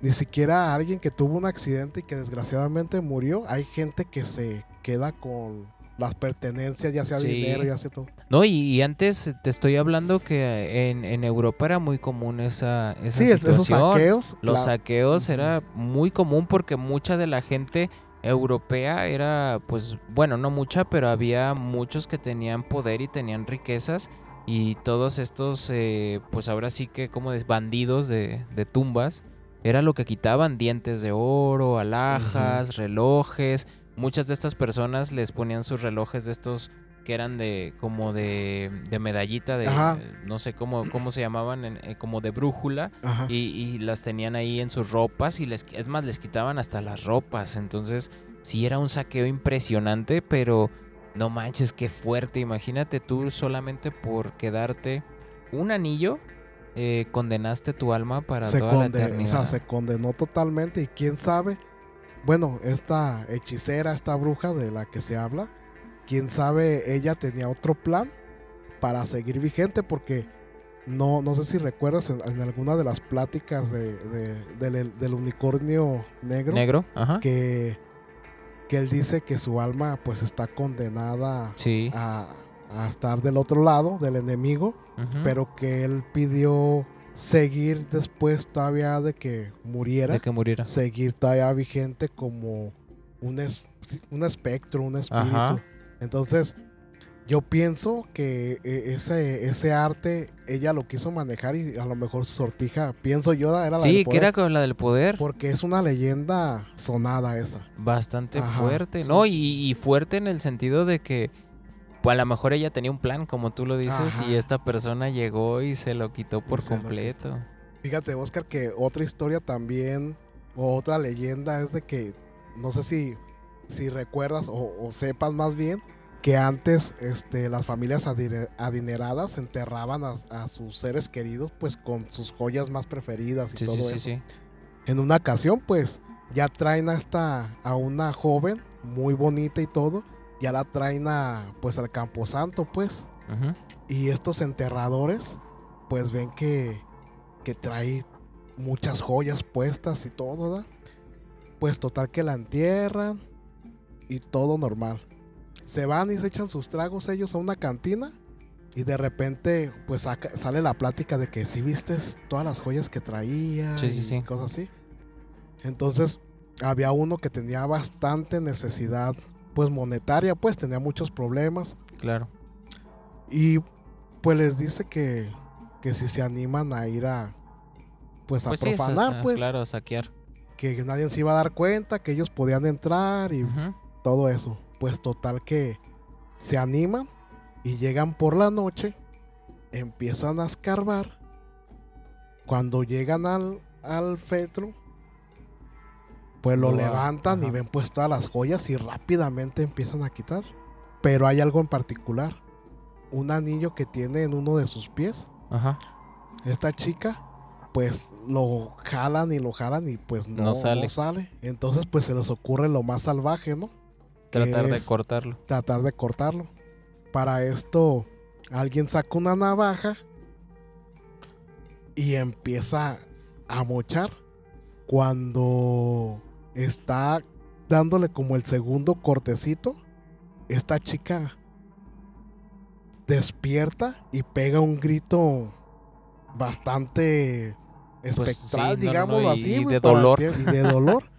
Ni siquiera a alguien que tuvo un accidente y que desgraciadamente murió. Hay gente que se queda con las pertenencias, ya sea Sí. dinero, ya sea todo. No, y, y antes te estoy hablando que en, en Europa era muy común esa, esa Sí, es- esos situación. saqueos. Los saqueos era muy común porque mucha de la gente europea era, pues, bueno, no mucha, pero había muchos que tenían poder y tenían riquezas y todos estos, eh, pues ahora sí que como bandidos de, de tumbas, era lo que quitaban, dientes de oro, alhajas, relojes. Muchas de estas personas les ponían sus relojes de estos que eran de como de, de medallita, de Ajá. no sé cómo, cómo se llamaban, eh, como de brújula y las tenían ahí en sus ropas y les, es más, les quitaban hasta las ropas. Entonces, sí era un saqueo impresionante, pero no manches, qué fuerte. Imagínate tú solamente por quedarte un anillo, eh, condenaste tu alma para se, toda la conde- o eternidad. sea, se condenó totalmente y quién sabe, bueno, esta hechicera, esta bruja de la que se habla, quién sabe, ella tenía otro plan para seguir vigente porque no, no sé si recuerdas en, en alguna de las pláticas de, de- del, del unicornio negro, Negro, ajá. que, que él dice que su alma pues está condenada Sí. a, a estar del otro lado del enemigo pero que él pidió seguir después todavía de que muriera, de que muriera. seguir todavía vigente como un, es- un espectro, un espíritu. Ajá. Entonces, yo pienso que eh, ese, ese arte ella lo quiso manejar y a lo mejor su sortija, pienso yo, era la del Sí, que era con la del poder. porque es una leyenda sonada esa. Bastante Ajá, fuerte, sí. ¿no? Y, y fuerte en el sentido de que a lo mejor ella tenía un plan, como tú lo dices, Ajá. y esta persona llegó y se lo quitó por se completo. Fíjate, Oscar, que otra historia también, o otra leyenda es de que, no sé si, si recuerdas o, o sepas más bien, que antes este, las familias adine- adineradas enterraban a, a sus seres queridos pues con sus joyas más preferidas y Sí, todo sí, sí, eso. sí. En una ocasión pues ya traen a esta, a una joven muy bonita y todo, ya la traen a, pues al camposanto pues. Y estos enterradores, pues ven que, que trae muchas joyas puestas y todo, ¿verdad? Pues total que la entierran y todo normal. Se van y se echan sus tragos ellos a una cantina y de repente pues saca- sale la plática de que si viste todas las joyas que traía Sí, sí, y sí. cosas así. Entonces había uno que tenía bastante necesidad pues monetaria, pues tenía muchos problemas. Claro. Y pues les dice que, que si se animan a ir a pues a Pues sí, profanar, pues claro, saquear. que nadie se iba a dar cuenta, que ellos podían entrar y todo eso. Pues total que se animan y llegan por la noche, empiezan a escarbar. Cuando llegan al, al feltro, pues lo levantan y ven pues todas las joyas y rápidamente empiezan a quitar. Pero hay algo en particular. Un anillo que tiene en uno de sus pies. Ajá. Esta chica, pues lo jalan y lo jalan y pues no, No sale. no sale. Entonces pues se les ocurre lo más salvaje, ¿no? Tratar de cortarlo. tratar de cortarlo. Para esto, alguien saca una navaja y empieza a mochar. Cuando está dándole como el segundo cortecito, esta chica despierta y pega un grito bastante espectral, Pues sí, no, digámoslo no, así, y de dolor. y de [laughs] dolor.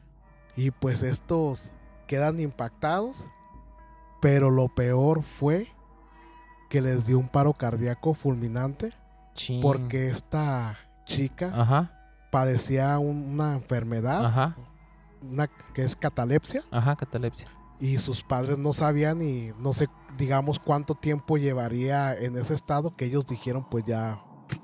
y pues estos quedan impactados. Pero lo peor fue que les dio un paro cardíaco fulminante porque esta chica Ajá. padecía un- una enfermedad Ajá. Una que es catalepsia Ajá, catalepsia. y sus padres no sabían y no sé digamos cuánto tiempo llevaría en ese estado que ellos dijeron pues ya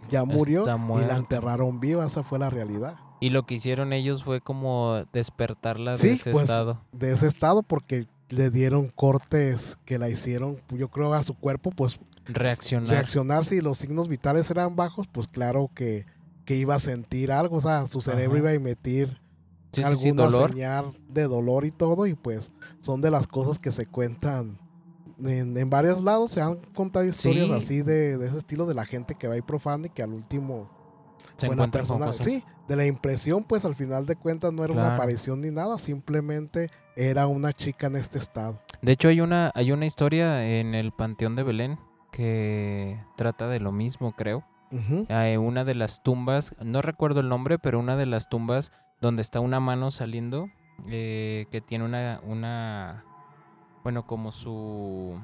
ya murió y la enterraron viva esa fue la realidad Y lo que hicieron ellos fue como despertarla de ese pues, estado. de ese estado porque le dieron cortes que la hicieron yo creo a su cuerpo pues Reaccionar. reaccionar si los signos vitales eran bajos, pues claro que, que iba a sentir algo, o sea, su cerebro Ajá. iba a emitir Sí, sí, sí, alguna dolor. señal de dolor y todo, y pues son de las cosas que se cuentan en, en varios lados, se han contado historias Sí. así de, de ese estilo de la gente que va y profana y que al último, Se la encuentran con cosas. sí, de la impresión, pues al final de cuentas no era una Claro. aparición ni nada, simplemente era una chica en este estado. De hecho, hay una, hay una historia en el Panteón de Belén que trata de lo mismo, creo. Ujú. Eh, una de las tumbas, no recuerdo el nombre, pero una de las tumbas donde está una mano saliendo, eh, que tiene una, una, bueno, como su,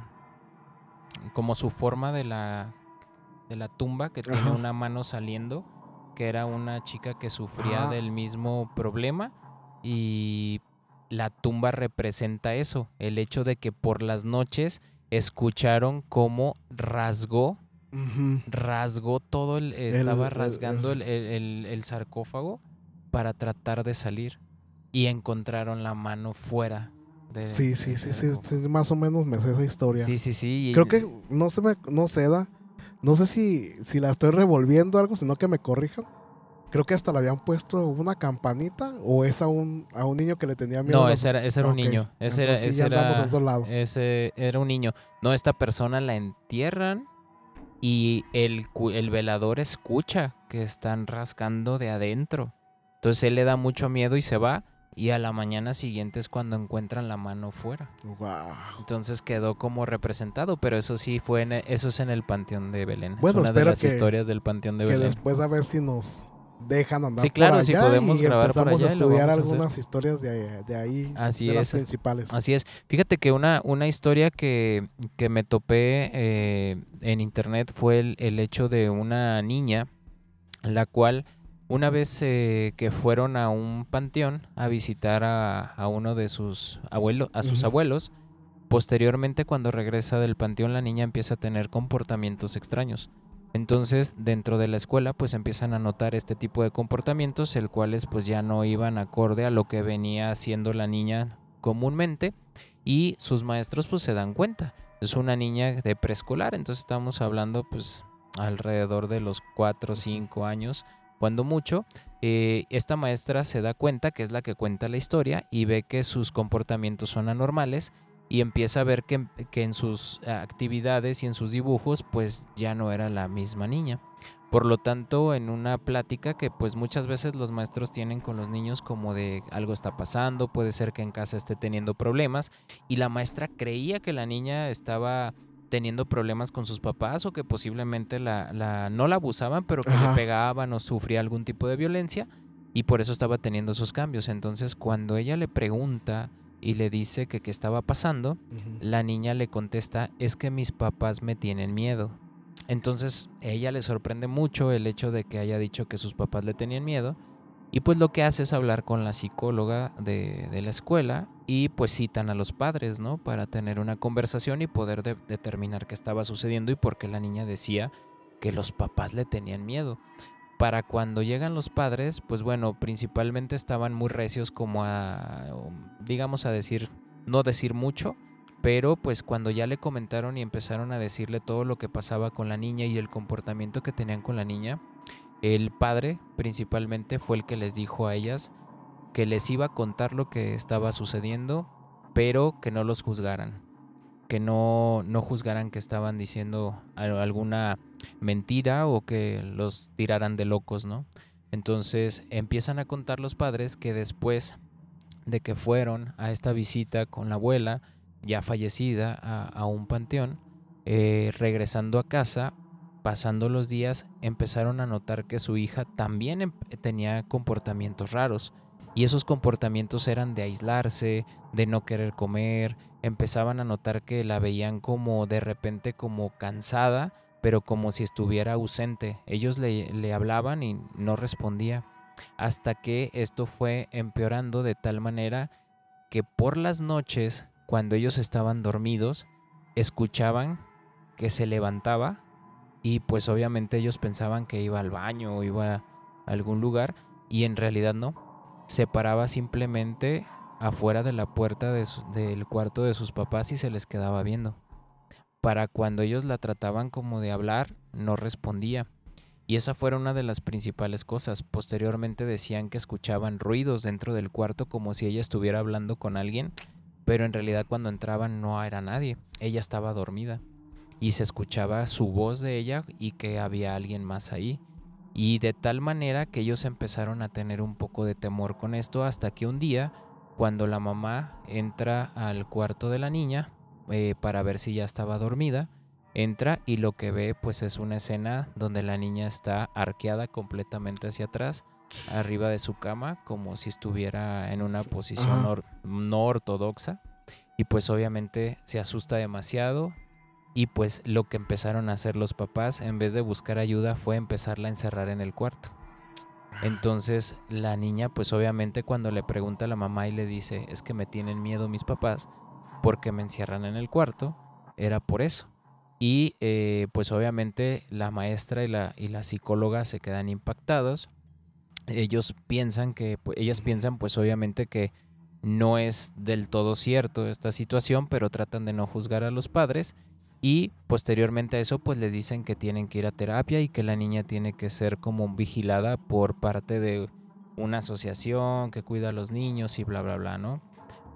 como su forma de la, de la tumba, que tiene Ajá. una mano saliendo, que era una chica que sufría del mismo problema y la tumba representa eso, el hecho de que por las noches escucharon cómo rasgó rasgó todo el estaba el- rasgando el- el sarcófago para tratar de salir y encontraron la mano fuera de- Sí, sí, sí, sí, sí, más o menos me sé esa historia. sí sí sí Creo que no se me no se da. No sé si, si la estoy revolviendo algo, sino que me corrijan. Creo que hasta le habían puesto una campanita o es a un, a un niño que le tenía miedo. no ese era ese era un niño ese era entonces ese era, en otro lado. ese era un niño no esta persona la entierran y el, el velador escucha que están rascando de adentro entonces él le da mucho miedo y se va y a la mañana siguiente es cuando encuentran la mano fuera Guau. Entonces quedó como representado, pero eso sí fue en, e- eso es en el Panteón de Belén. Bueno, es una de las que- historias del Panteón de Que Belén. después a ver si nos dejan andar Sí, claro, por si allá podemos y grabar por empezamos allá a y lo estudiar a algunas historias de, de ahí, Así de las es. principales. Así es. Fíjate que una, una historia que, que me topé eh, en internet fue el, el hecho de una niña, la cual una vez eh, que fueron a un panteón a visitar a, a uno de sus abuelos, a sus abuelos, posteriormente cuando regresa del panteón la niña empieza a tener comportamientos extraños. Entonces, dentro de la escuela, pues empiezan a notar este tipo de comportamientos, el cuales pues ya no iban acorde a lo que venía haciendo la niña comúnmente y sus maestros pues se dan cuenta. Es una niña de preescolar, entonces estamos hablando pues alrededor de los 4 o 5 años, cuando mucho. Eh, esta maestra se da cuenta que es la que cuenta la historia y ve que sus comportamientos son anormales y empieza a ver que, que, en sus actividades y en sus dibujos pues ya no era la misma niña. Por lo tanto, en una plática que pues muchas veces los maestros tienen con los niños como de algo está pasando, puede ser que en casa esté teniendo problemas y la maestra creía que la niña estaba teniendo problemas con sus papás o que posiblemente la, la no la abusaban, pero que le pegaban o sufría algún tipo de violencia y por eso estaba teniendo esos cambios. Entonces, cuando ella le pregunta y le dice que qué estaba pasando, la niña le contesta, es que mis papás me tienen miedo. Entonces, ella le sorprende mucho el hecho de que haya dicho que sus papás le tenían miedo. Y pues lo que hace es hablar con la psicóloga de, de la escuela y pues citan a los padres, ¿no? Para tener una conversación y poder determinar qué estaba sucediendo y por qué la niña decía que los papás le tenían miedo para cuando llegan los padres, pues bueno, principalmente estaban muy recios como a, digamos a decir, no decir mucho, pero pues cuando ya le comentaron y empezaron a decirle todo lo que pasaba con la niña y el comportamiento que tenían con la niña, el padre principalmente fue el que les dijo a ellas que les iba a contar lo que estaba sucediendo, pero que no los juzgaran, que no, no juzgaran que estaban diciendo alguna mentira o que los tiraran de locos, ¿no? Entonces empiezan a contar los padres que después de que fueron a esta visita con la abuela, ya fallecida, a, un panteón, eh, regresando a casa, pasando los días, empezaron a notar que su hija también em, tenía comportamientos raros. Y esos comportamientos eran de aislarse, de no querer comer, empezaban a notar que la veían como de repente como cansada pero como si estuviera ausente. Ellos le, hablaban y no respondía, hasta que esto fue empeorando de tal manera que por las noches, cuando ellos estaban dormidos, escuchaban que se levantaba y pues obviamente ellos pensaban que iba al baño o iba a algún lugar y en realidad no. Se paraba simplemente afuera de la puerta del cuarto de sus papás y se les quedaba viendo para cuando ellos la trataban como de hablar, no respondía. Y esa fue una de las principales cosas. Posteriormente decían que escuchaban ruidos dentro del cuarto como si ella estuviera hablando con alguien, pero en realidad cuando entraban no era nadie. Ella estaba dormida. Y se escuchaba su voz de ella y que había alguien más ahí. Y de tal manera que ellos empezaron a tener un poco de temor con esto hasta que un día, cuando la mamá entra al cuarto de la niña, eh, para ver si ya estaba dormida. Entra y lo que ve pues es una escena donde la niña está arqueada completamente hacia atrás, arriba de su cama, como si estuviera en una posición no ortodoxa. Y pues obviamente se asusta demasiado. Y pues lo que empezaron a hacer los papás, en vez de buscar ayuda, fue empezarla a encerrar en el cuarto. Entonces la niña pues obviamente cuando le pregunta a la mamá y le dice, es que me tienen miedo mis papás, porque me encierran en el cuarto, era por eso. Y eh, pues obviamente la maestra y la, y la psicóloga se quedan impactados. Ellos piensan que, ellas piensan pues obviamente que no es del todo cierto esta situación, pero tratan de no juzgar a los padres y posteriormente a eso pues le dicen que tienen que ir a terapia y que la niña tiene que ser como vigilada por parte de una asociación que cuida a los niños y bla bla bla, ¿no?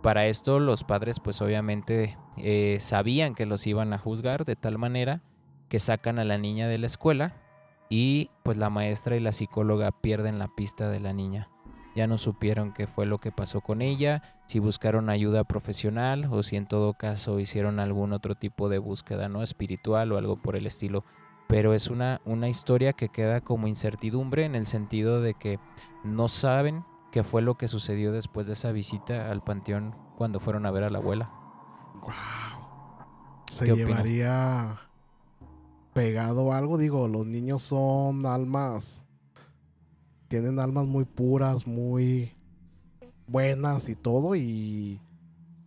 Para esto los padres pues obviamente eh, sabían que los iban a juzgar de tal manera que sacan a la niña de la escuela y pues la maestra y la psicóloga pierden la pista de la niña. Ya no supieron qué fue lo que pasó con ella, si buscaron ayuda profesional o si en todo caso hicieron algún otro tipo de búsqueda no espiritual o algo por el estilo. Pero es una, una historia que queda como incertidumbre en el sentido de que no saben qué fue lo que sucedió después de esa visita al panteón cuando fueron a ver a la abuela. Wow. Se llevaría pegado algo, digo, los niños son almas tienen almas muy puras, muy buenas y todo y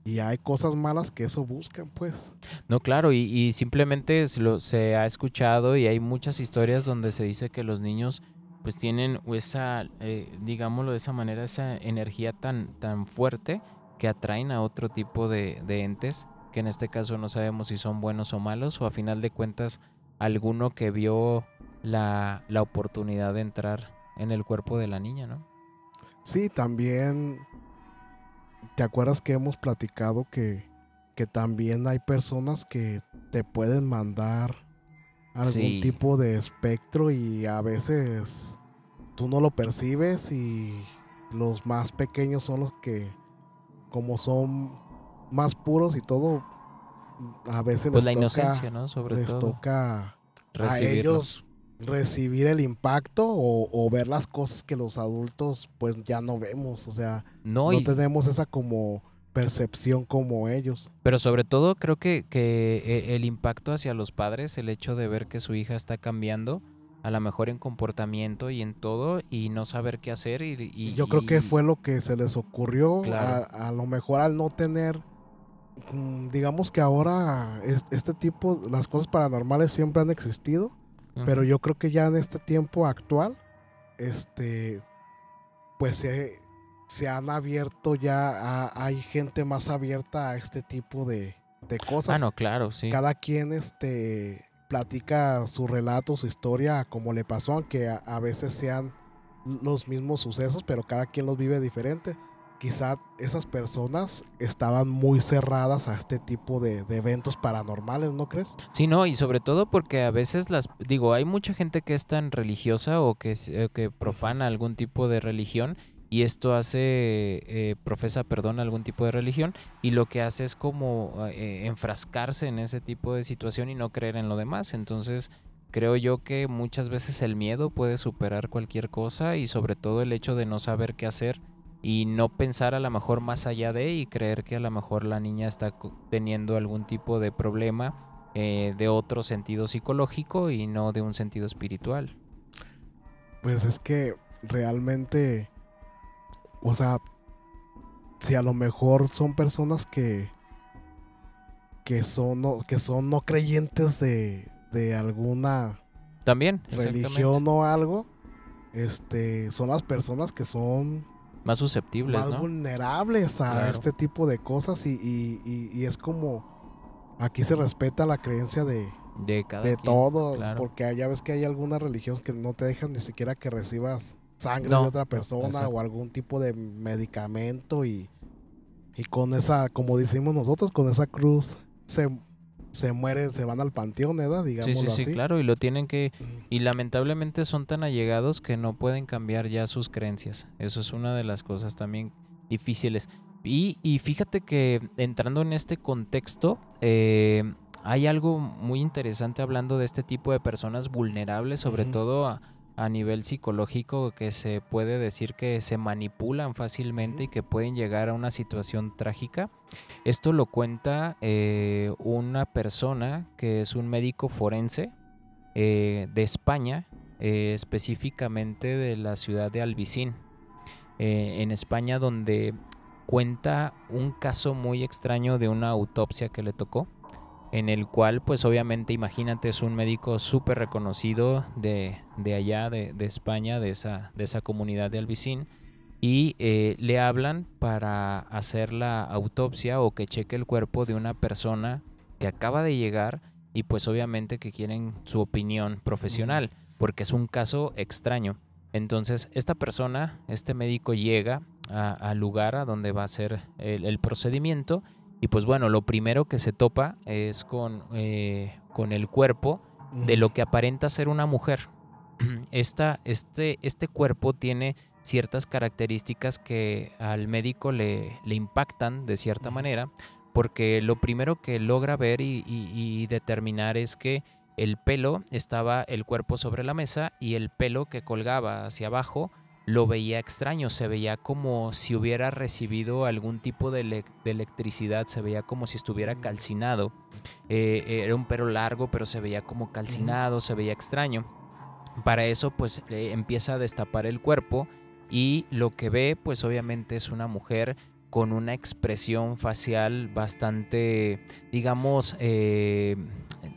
y hay cosas malas que eso buscan, pues. No, claro, y, simplemente se ha escuchado y hay muchas historias donde se dice que los niños pues tienen esa, eh, digámoslo de esa manera, esa energía tan, tan fuerte que atraen a otro tipo de, de entes, que en este caso no sabemos si son buenos o malos, o a final de cuentas alguno que vio la, la oportunidad de entrar en el cuerpo de la niña, ¿no? Sí, también. ¿Te acuerdas que hemos platicado que, que también hay personas que te pueden mandar algún Sí. tipo de espectro y a veces tú no lo percibes y los más pequeños son los que, como son más puros y todo, a veces Pues la les toca, inocencia, ¿no? Sobre les todo. toca a ellos recibir el impacto o, o ver las cosas que los adultos pues ya no vemos, o sea, No, no y- tenemos esa como percepción como ellos. Pero sobre todo creo que, que e- el impacto hacia los padres, el hecho de ver que su hija está cambiando, a lo mejor en comportamiento y en todo, y no saber qué hacer. Y, y- Yo creo que fue lo que se les ocurrió, Claro. a, a lo mejor al no tener, mm, digamos que ahora es- este tipo, las cosas paranormales siempre han existido, Pero yo creo que ya en este tiempo actual, este, pues se, se han abierto ya, a- hay gente más abierta a este tipo de, de cosas. Ah, no, claro, sí. Cada quien este, platica su relato, su historia, como le pasó, aunque a, a veces sean los mismos sucesos, pero cada quien los vive diferente. Quizá esas personas estaban muy cerradas a este tipo de, eventos paranormales, ¿no crees? Sí, no, y sobre todo porque a veces las, digo, hay mucha gente que es tan religiosa o que, eh, que profana algún tipo de religión y esto hace, eh, profesa, perdón, algún tipo de religión y lo que hace es como eh, enfrascarse en ese tipo de situación y no creer en lo demás. Entonces, creo yo que muchas veces el miedo puede superar cualquier cosa y sobre todo el hecho de no saber qué hacer y no pensar a lo mejor más allá de y creer que a lo mejor la niña está teniendo algún tipo de problema eh, de otro sentido psicológico y no de un sentido espiritual. Pues es que realmente, o sea, si a lo mejor son personas que que son no, que son no creyentes de, de alguna También, religión o algo, este, son las personas que son Más susceptibles, más ¿no? vulnerables a Claro. este tipo de cosas y, y- y- y es como aquí se respeta la creencia de, De cada de quien, todos, claro. porque ya ves que hay algunas religiones que no te dejan ni siquiera que recibas sangre No, de otra persona exacto. o algún tipo de medicamento y, y con esa, como decimos nosotros, con esa cruz se, se mueren, se van al panteón, ¿verdad? Sí, Digámoslo sí, sí, así. claro, y lo tienen que... Y lamentablemente son tan allegados que no pueden cambiar ya sus creencias. Eso es una de las cosas también difíciles. Y, y fíjate que entrando en este contexto, eh, hay algo muy interesante hablando de este tipo de personas vulnerables, sobre todo a, a nivel psicológico, que se puede decir que se manipulan fácilmente y que pueden llegar a una situación trágica. Esto lo cuenta eh, una persona que es un médico forense eh, de España, eh, específicamente de la ciudad de Albisin, eh, en España, donde cuenta un caso muy extraño de una autopsia que le tocó, en el cual, pues obviamente, imagínate, es un médico súper reconocido de, de allá, de, de España, de esa, de esa comunidad de Albisin, y eh, le hablan para hacer la autopsia o que cheque el cuerpo de una persona que acaba de llegar y pues obviamente que quieren su opinión profesional, porque es un caso extraño. Entonces, esta persona, este médico llega al lugar a donde va a ser el, el procedimiento y pues bueno, lo primero que se topa es con, eh, con el cuerpo de lo que aparenta ser una mujer. [clears throat] Esta, este, este cuerpo tiene ciertas características que al médico le, le impactan de cierta manera, porque lo primero que logra ver y, y- y determinar es que el pelo estaba el cuerpo sobre la mesa y el pelo que colgaba hacia abajo lo veía extraño, se veía como si hubiera recibido algún tipo de, elec- de electricidad, se veía como si estuviera calcinado. Eh, era un pelo largo, pero se veía como calcinado, se veía extraño. Para eso, pues eh, empieza a destapar el cuerpo y lo que ve, pues obviamente es una mujer con una expresión facial bastante, digamos, eh,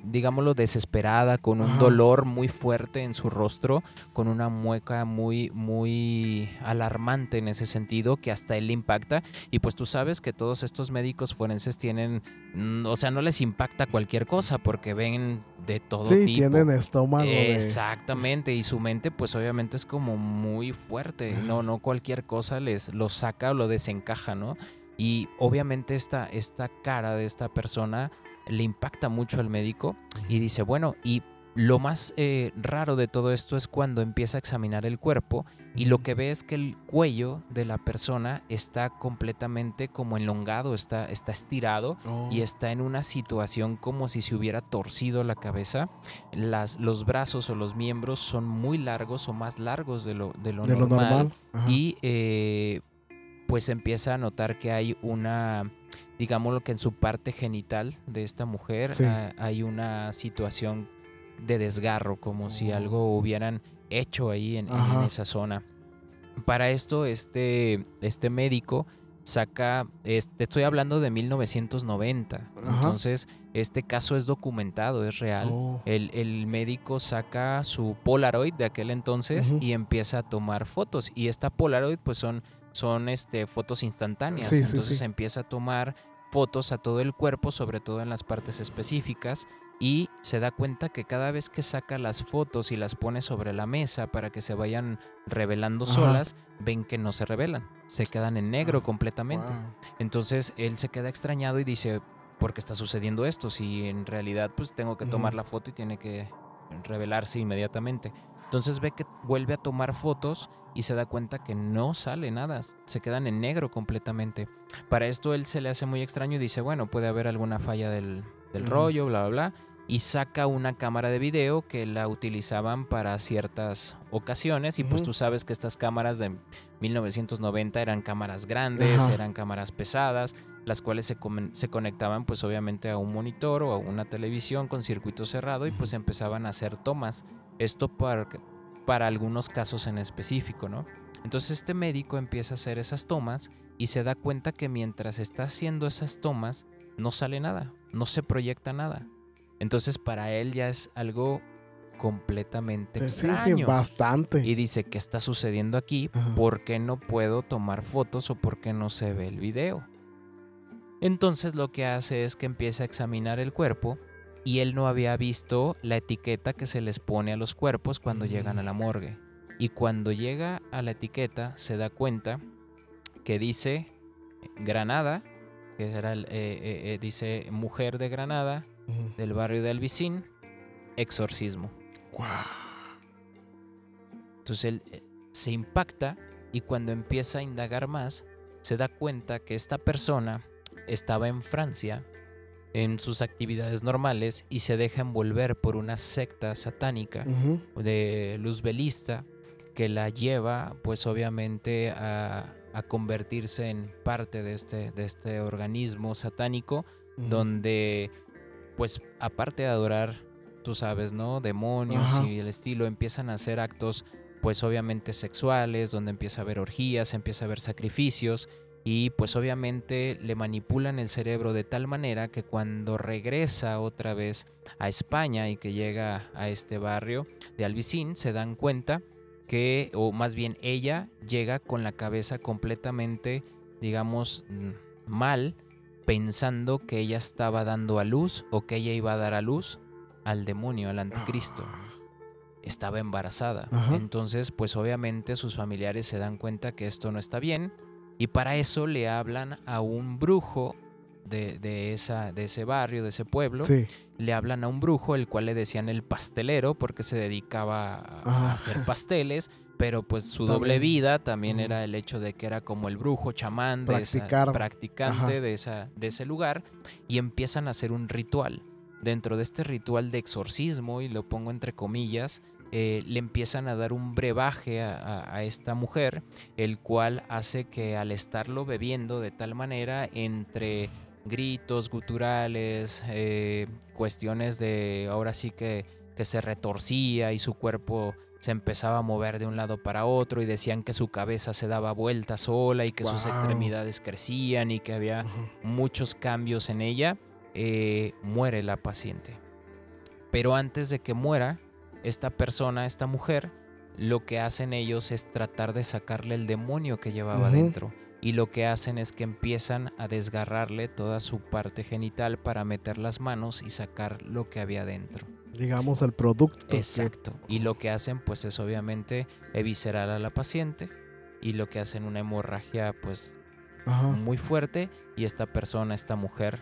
digámoslo, desesperada, con un dolor muy fuerte en su rostro, con una mueca muy, muy alarmante en ese sentido, que hasta él le impacta. Y pues tú sabes que todos estos médicos forenses tienen, mm, o sea, no les impacta cualquier cosa porque ven de todo Sí, tipo. tienen estómago de... Exactamente, y su mente pues obviamente es como muy fuerte, no, no cualquier cosa les lo saca o lo desencaja, ¿no? Y obviamente esta, esta cara de esta persona le impacta mucho al médico y dice, bueno, y lo más eh, raro de todo esto es cuando empieza a examinar el cuerpo y lo que ve es que el cuello de la persona está completamente como enlongado, está, está estirado Oh. y está en una situación como si se hubiera torcido la cabeza. Las, los brazos o los miembros son muy largos o más largos de lo, de lo de lo normal. normal. Ajá. Y eh, pues empieza a notar que hay una, digámoslo que en su parte genital de esta mujer Sí. hay una situación de desgarro, como si Oh. algo hubieran hecho ahí en, esa zona. Para esto, este, este médico saca, este, estoy hablando de 1990, Ajá. entonces este caso es documentado, es real. Oh. El, el médico saca su Polaroid de aquel entonces y empieza a tomar fotos. Y esta Polaroid, pues son, son este, fotos instantáneas. Sí, entonces sí. empieza a tomar fotos a todo el cuerpo, sobre todo en las partes específicas. Y se da cuenta que cada vez que saca las fotos y las pone sobre la mesa para que se vayan revelando Ajá. solas, ven que no se revelan. Se quedan en negro Ah, completamente. Wow. Entonces él se queda extrañado y dice, ¿por qué está sucediendo esto? Si en realidad pues tengo que tomar la foto y tiene que revelarse inmediatamente. Entonces ve que vuelve a tomar fotos y se da cuenta que no sale nada, se quedan en negro completamente. Para esto él se le hace muy extraño y dice, bueno, puede haber alguna falla del, rollo, bla, bla, bla. Y saca una cámara de video que la utilizaban para ciertas ocasiones. Y pues tú sabes que estas cámaras de 1990 eran cámaras grandes, eran cámaras pesadas, las cuales se, se conectaban pues obviamente a un monitor o a una televisión con circuito cerrado y pues empezaban a hacer tomas. Esto para, para algunos casos en específico, ¿no? Entonces este médico empieza a hacer esas tomas y se da cuenta que mientras está haciendo esas tomas no sale nada, no se proyecta nada. Entonces para él ya es algo completamente Sí, sí, extraño. bastante. Y dice, ¿qué está sucediendo aquí? Ajá. ¿Por qué no puedo tomar fotos o por qué no se ve el video? Entonces lo que hace es que empieza a examinar el cuerpo y él no había visto la etiqueta que se les pone a los cuerpos cuando llegan a la morgue. Y cuando llega a la etiqueta se da cuenta que dice Granada, que era eh, eh, eh, dice mujer de Granada, del barrio de Alvicín, exorcismo. Guau. Entonces él eh, se impacta y cuando empieza a indagar más, se da cuenta que esta persona estaba en Francia en sus actividades normales y se deja envolver por una secta satánica Ujú. de luz belista que la lleva pues obviamente a, a convertirse en parte de este, de este organismo satánico donde pues aparte de adorar, tú sabes, ¿no? Demonios y el estilo, empiezan a hacer actos pues obviamente sexuales, donde empieza a haber orgías, empieza a haber sacrificios y pues obviamente le manipulan el cerebro de tal manera que cuando regresa otra vez a España y que llega a este barrio de Alvicín, se dan cuenta que, o más bien ella llega con la cabeza completamente, digamos, mm, mal, pensando que ella estaba dando a luz o que ella iba a dar a luz al demonio, al anticristo. Estaba embarazada. Ajá. Entonces, pues obviamente sus familiares se dan cuenta que esto no está bien y para eso le hablan a un brujo de, de esa, de ese barrio, de ese pueblo. Sí. Le hablan a un brujo, el cual le decían el pastelero porque se dedicaba a, Ah. a hacer pasteles. Pero pues su También. doble vida también era el hecho de que era como el brujo chamán de esa- Practicar. practicante Ajá. de, esa, de ese lugar y empiezan a hacer un ritual. Dentro de este ritual de exorcismo, y lo pongo entre comillas, eh, le empiezan a dar un brebaje a, a- a esta mujer, el cual hace que al estarlo bebiendo de tal manera entre gritos guturales, eh, cuestiones de ahora sí que que se retorcía y su cuerpo se empezaba a mover de un lado para otro y decían que su cabeza se daba vuelta sola y que sus extremidades crecían y que había muchos cambios en ella, eh, muere la paciente. Pero antes de que muera, esta persona, esta mujer, lo que hacen ellos es tratar de sacarle el demonio que llevaba Ujú. dentro. Y lo que hacen es que empiezan a desgarrarle toda su parte genital para meter las manos y sacar lo que había dentro. Digamos el producto. que- Exacto. Y lo que hacen pues es obviamente eviscerar a la paciente y lo que hacen una hemorragia pues Ajá, muy fuerte y esta persona, esta mujer,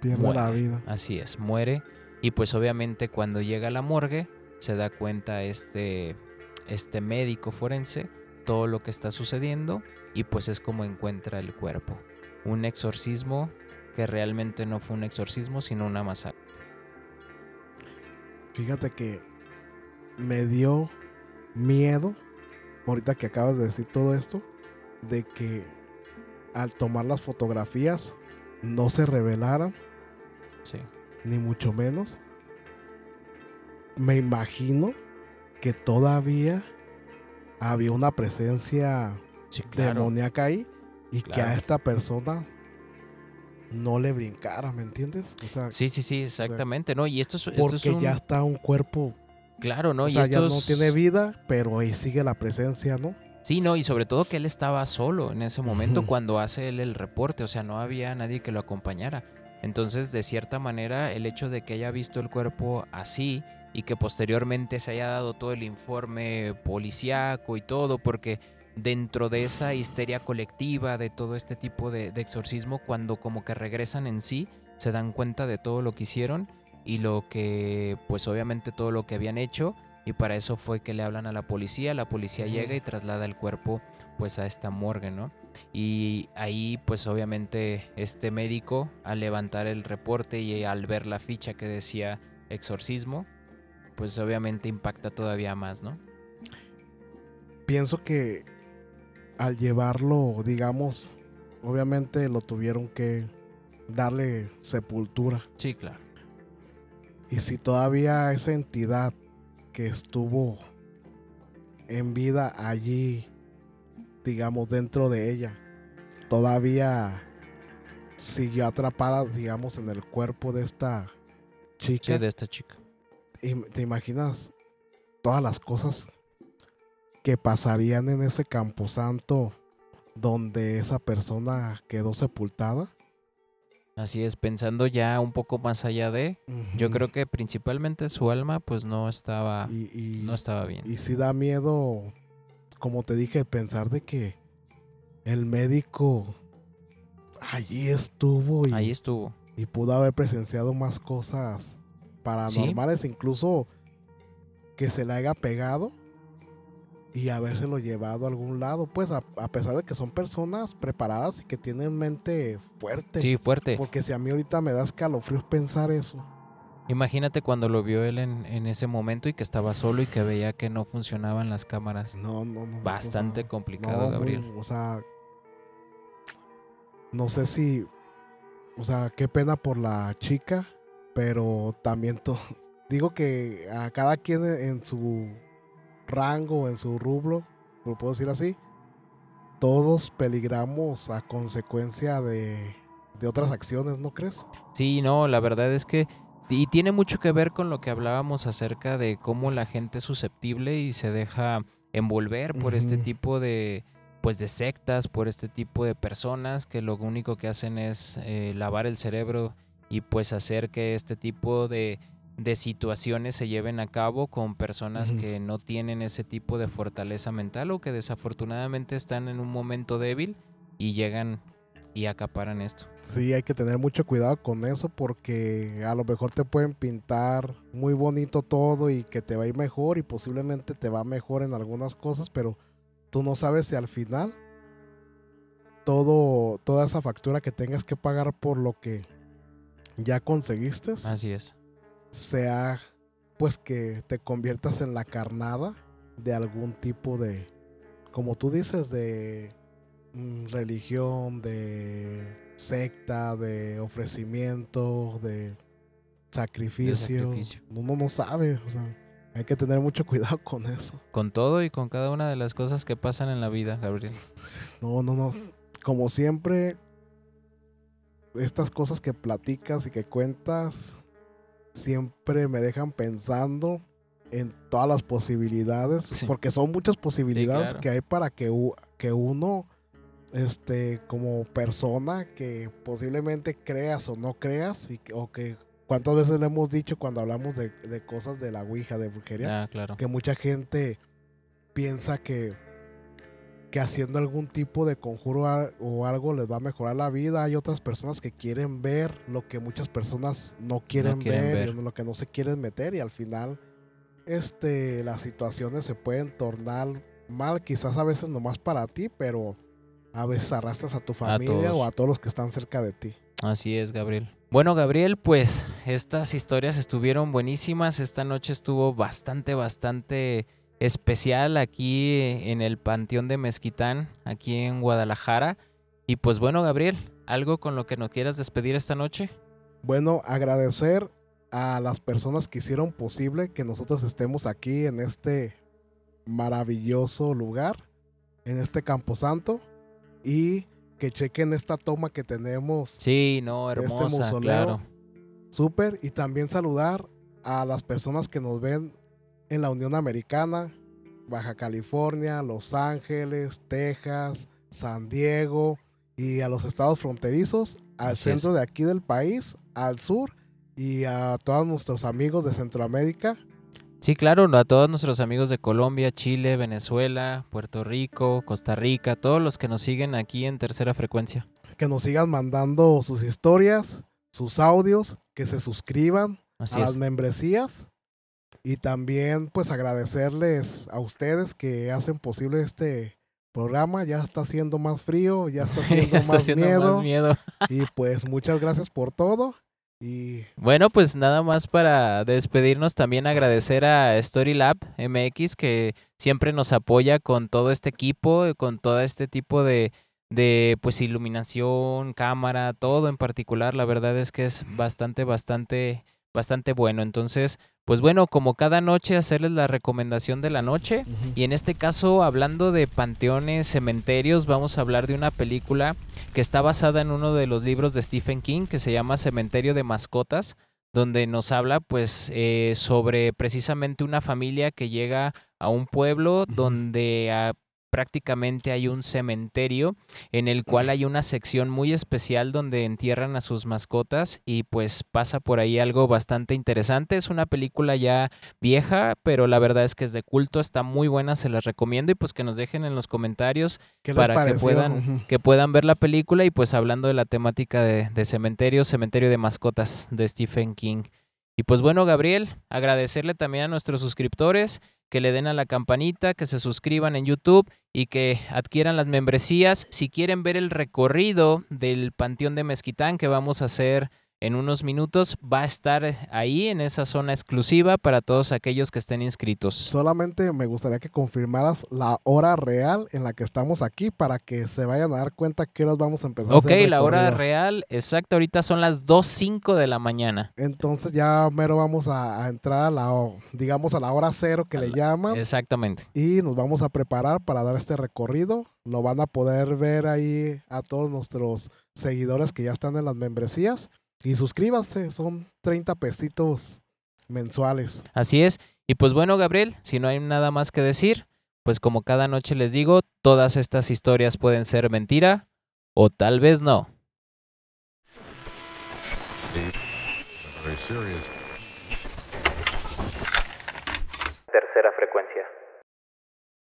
pierde la vida. Así es, muere. Y pues obviamente cuando llega a la morgue se da cuenta este, este médico forense todo lo que está sucediendo y pues es como encuentra el cuerpo. Un exorcismo que realmente no fue un exorcismo sino una masacre. Fíjate que me dio miedo, ahorita que acabas de decir todo esto, de que al tomar las fotografías no se revelaran, Sí. Ni mucho menos. Me imagino que todavía había una presencia Sí, claro. demoníaca ahí y que a esta persona no le brincara, ¿me entiendes? O sea, Sí, sí, sí, exactamente, ¿no? Y esto es, esto porque es un... ya está un cuerpo, Claro, ¿no? o y sea, ya no tiene vida, pero ahí sigue la presencia, ¿no? Sí, no, y sobre todo que él estaba solo en ese momento cuando hace él el reporte, o sea, no había nadie que lo acompañara. Entonces, de cierta manera, el hecho de que haya visto el cuerpo así y que posteriormente se haya dado todo el informe policíaco y todo, porque dentro de esa histeria colectiva de todo este tipo de, de exorcismo, cuando como que regresan en sí, se dan cuenta de todo lo que hicieron y lo que, pues obviamente todo lo que habían hecho y para eso fue que le hablan a la policía, la policía llega y traslada el cuerpo pues a esta morgue, ¿no? Y ahí pues obviamente este médico al levantar el reporte y al ver la ficha que decía exorcismo, pues obviamente impacta todavía más, ¿no? Pienso que al llevarlo, digamos, obviamente lo tuvieron que darle sepultura. Sí, claro. Y si todavía esa entidad que estuvo en vida allí, digamos, dentro de ella, todavía siguió atrapada, digamos, en el cuerpo de esta chica. Sí, de esta chica. Y ¿Te imaginas todas las cosas que pasarían en ese camposanto donde esa persona quedó sepultada? Así es, pensando ya un poco más allá de, yo creo que principalmente su alma pues no estaba, y, y, no estaba bien. y sí da miedo, como te dije, pensar de que el médico allí estuvo y, Ahí estuvo. y pudo haber presenciado más cosas paranormales, incluso que se le haya pegado y habérselo llevado a algún lado, pues a, a pesar de que son personas preparadas y que tienen mente fuerte. Sí, fuerte. Porque si a mí ahorita me da escalofríos pensar eso. Imagínate cuando lo vio él en, en ese momento y que estaba solo y que veía que no funcionaban las cámaras. No, no, no. o Bastante sea, complicado, no, muy- Gabriel. o sea, no sé si, o sea, qué pena por la chica, pero también to- [laughs] digo que a cada quien en en su rango, en su rubro, lo puedo decir así, todos peligramos a consecuencia de, de otras acciones, ¿no crees? Sí, no, la verdad es que... Y tiene mucho que ver con lo que hablábamos acerca de cómo la gente es susceptible y se deja envolver por este tipo de pues de sectas, por este tipo de personas que lo único que hacen es eh, lavar el cerebro y pues hacer que este tipo de, de situaciones se lleven a cabo con personas que no tienen ese tipo de fortaleza mental o que desafortunadamente están en un momento débil y llegan y acaparan esto. Sí, hay que tener mucho cuidado con eso porque a lo mejor te pueden pintar muy bonito todo y que te va a ir mejor y posiblemente te va mejor en algunas cosas, pero tú no sabes si al final todo toda esa factura que tengas que pagar por lo que ya conseguiste Así es. sea pues que te conviertas en la carnada de algún tipo de como tú dices de religión, de secta, de ofrecimiento, de sacrificio. sacrificio. Uno no sabe, o sea, hay que tener mucho [laughs] cuidado con eso. Con todo y con cada una de las cosas que pasan en la vida, Gabriel. No, no, no. Como siempre, estas cosas que platicas y que cuentas siempre me dejan pensando en todas las posibilidades, Sí. porque son muchas posibilidades claro. que hay para que, que uno, este, como persona, que posiblemente creas o no creas, y que- o que cuántas veces le hemos dicho cuando hablamos de, de cosas de la Ouija, de brujería, Ah, claro. que mucha gente piensa que, que haciendo algún tipo de conjuro a- o algo les va a mejorar la vida. Hay otras personas que quieren ver lo que muchas personas no quieren, quieren ver, ver. y lo que no se quieren meter y al final este las situaciones se pueden tornar mal, quizás a veces nomás para ti, pero a veces arrastras a tu familia o a todos los que están cerca de ti. Así es, Gabriel. Bueno, Gabriel, pues estas historias estuvieron buenísimas. Esta noche estuvo bastante, bastante especial aquí en el Panteón de Mezquitán, aquí en Guadalajara. Y pues bueno, Gabriel, ¿algo con lo que nos quieras despedir esta noche? Bueno, agradecer a las personas que hicieron posible que nosotros estemos aquí en este maravilloso lugar, en este camposanto, y que chequen esta toma que tenemos Sí, no, de este hermosa, mausoleo. claro. Súper, y también saludar a las personas que nos ven en la Unión Americana, Baja California, Los Ángeles, Texas, San Diego y a los estados fronterizos, al Así es. centro de aquí del país, al sur y a todos nuestros amigos de Centroamérica. Sí, claro, a todos nuestros amigos de Colombia, Chile, Venezuela, Puerto Rico, Costa Rica, todos los que nos siguen aquí en tercera frecuencia. Que nos sigan mandando sus historias, sus audios, que se suscriban Así a es. las membresías y también pues agradecerles a ustedes que hacen posible este programa. Ya está haciendo más frío, ya está [laughs] haciendo, Ya está más, haciendo miedo, más miedo. y pues muchas gracias por todo y Bueno, pues nada más para despedirnos, también agradecer a Storylab MX que siempre nos apoya con todo este equipo, eh, con todo este tipo de, de pues iluminación, cámara, todo en particular. La verdad es que es bastante, bastante, bastante bueno. Entonces, pues bueno, como cada noche hacerles la recomendación de la noche. Y en este caso, hablando de panteones, cementerios, vamos a hablar de una película que está basada en uno de los libros de Stephen King que se llama Cementerio de Mascotas, donde nos habla pues eh, sobre precisamente una familia que llega a un pueblo donde ah, prácticamente hay un cementerio en el cual hay una sección muy especial donde entierran a sus mascotas y pues pasa por ahí algo bastante interesante. Es una película ya vieja, pero la verdad es que es de culto, está muy buena, se las recomiendo y pues que nos dejen en los comentarios ¿qué les para que puedan, que puedan ver la película y pues hablando de la temática de, de cementerio, cementerio de mascotas de Stephen King. Y pues bueno, Gabriel, agradecerle también a nuestros suscriptores que le den a la campanita, que se suscriban en YouTube y que adquieran las membresías. Si quieren ver el recorrido del Panteón de Mezquitán que vamos a hacer en unos minutos, va a estar ahí en esa zona exclusiva para todos aquellos que estén inscritos. Solamente me gustaría que confirmaras la hora real en la que estamos aquí para que se vayan a dar cuenta que horas vamos a empezar. a Ok, la hora real, exacto, ahorita son las 2.05 de la mañana. Entonces ya mero vamos a, a entrar a la, digamos, a la hora cero que A le la- llaman. Exactamente. y nos vamos a preparar para dar este recorrido. Lo van a poder ver ahí a todos nuestros seguidores que ya están en las membresías. Y suscríbanse, son 30 pesitos mensuales. Así es. Y pues bueno, Gabriel, si no hay nada más que decir, pues como cada noche les digo, todas estas historias pueden ser mentira o tal vez no. very serious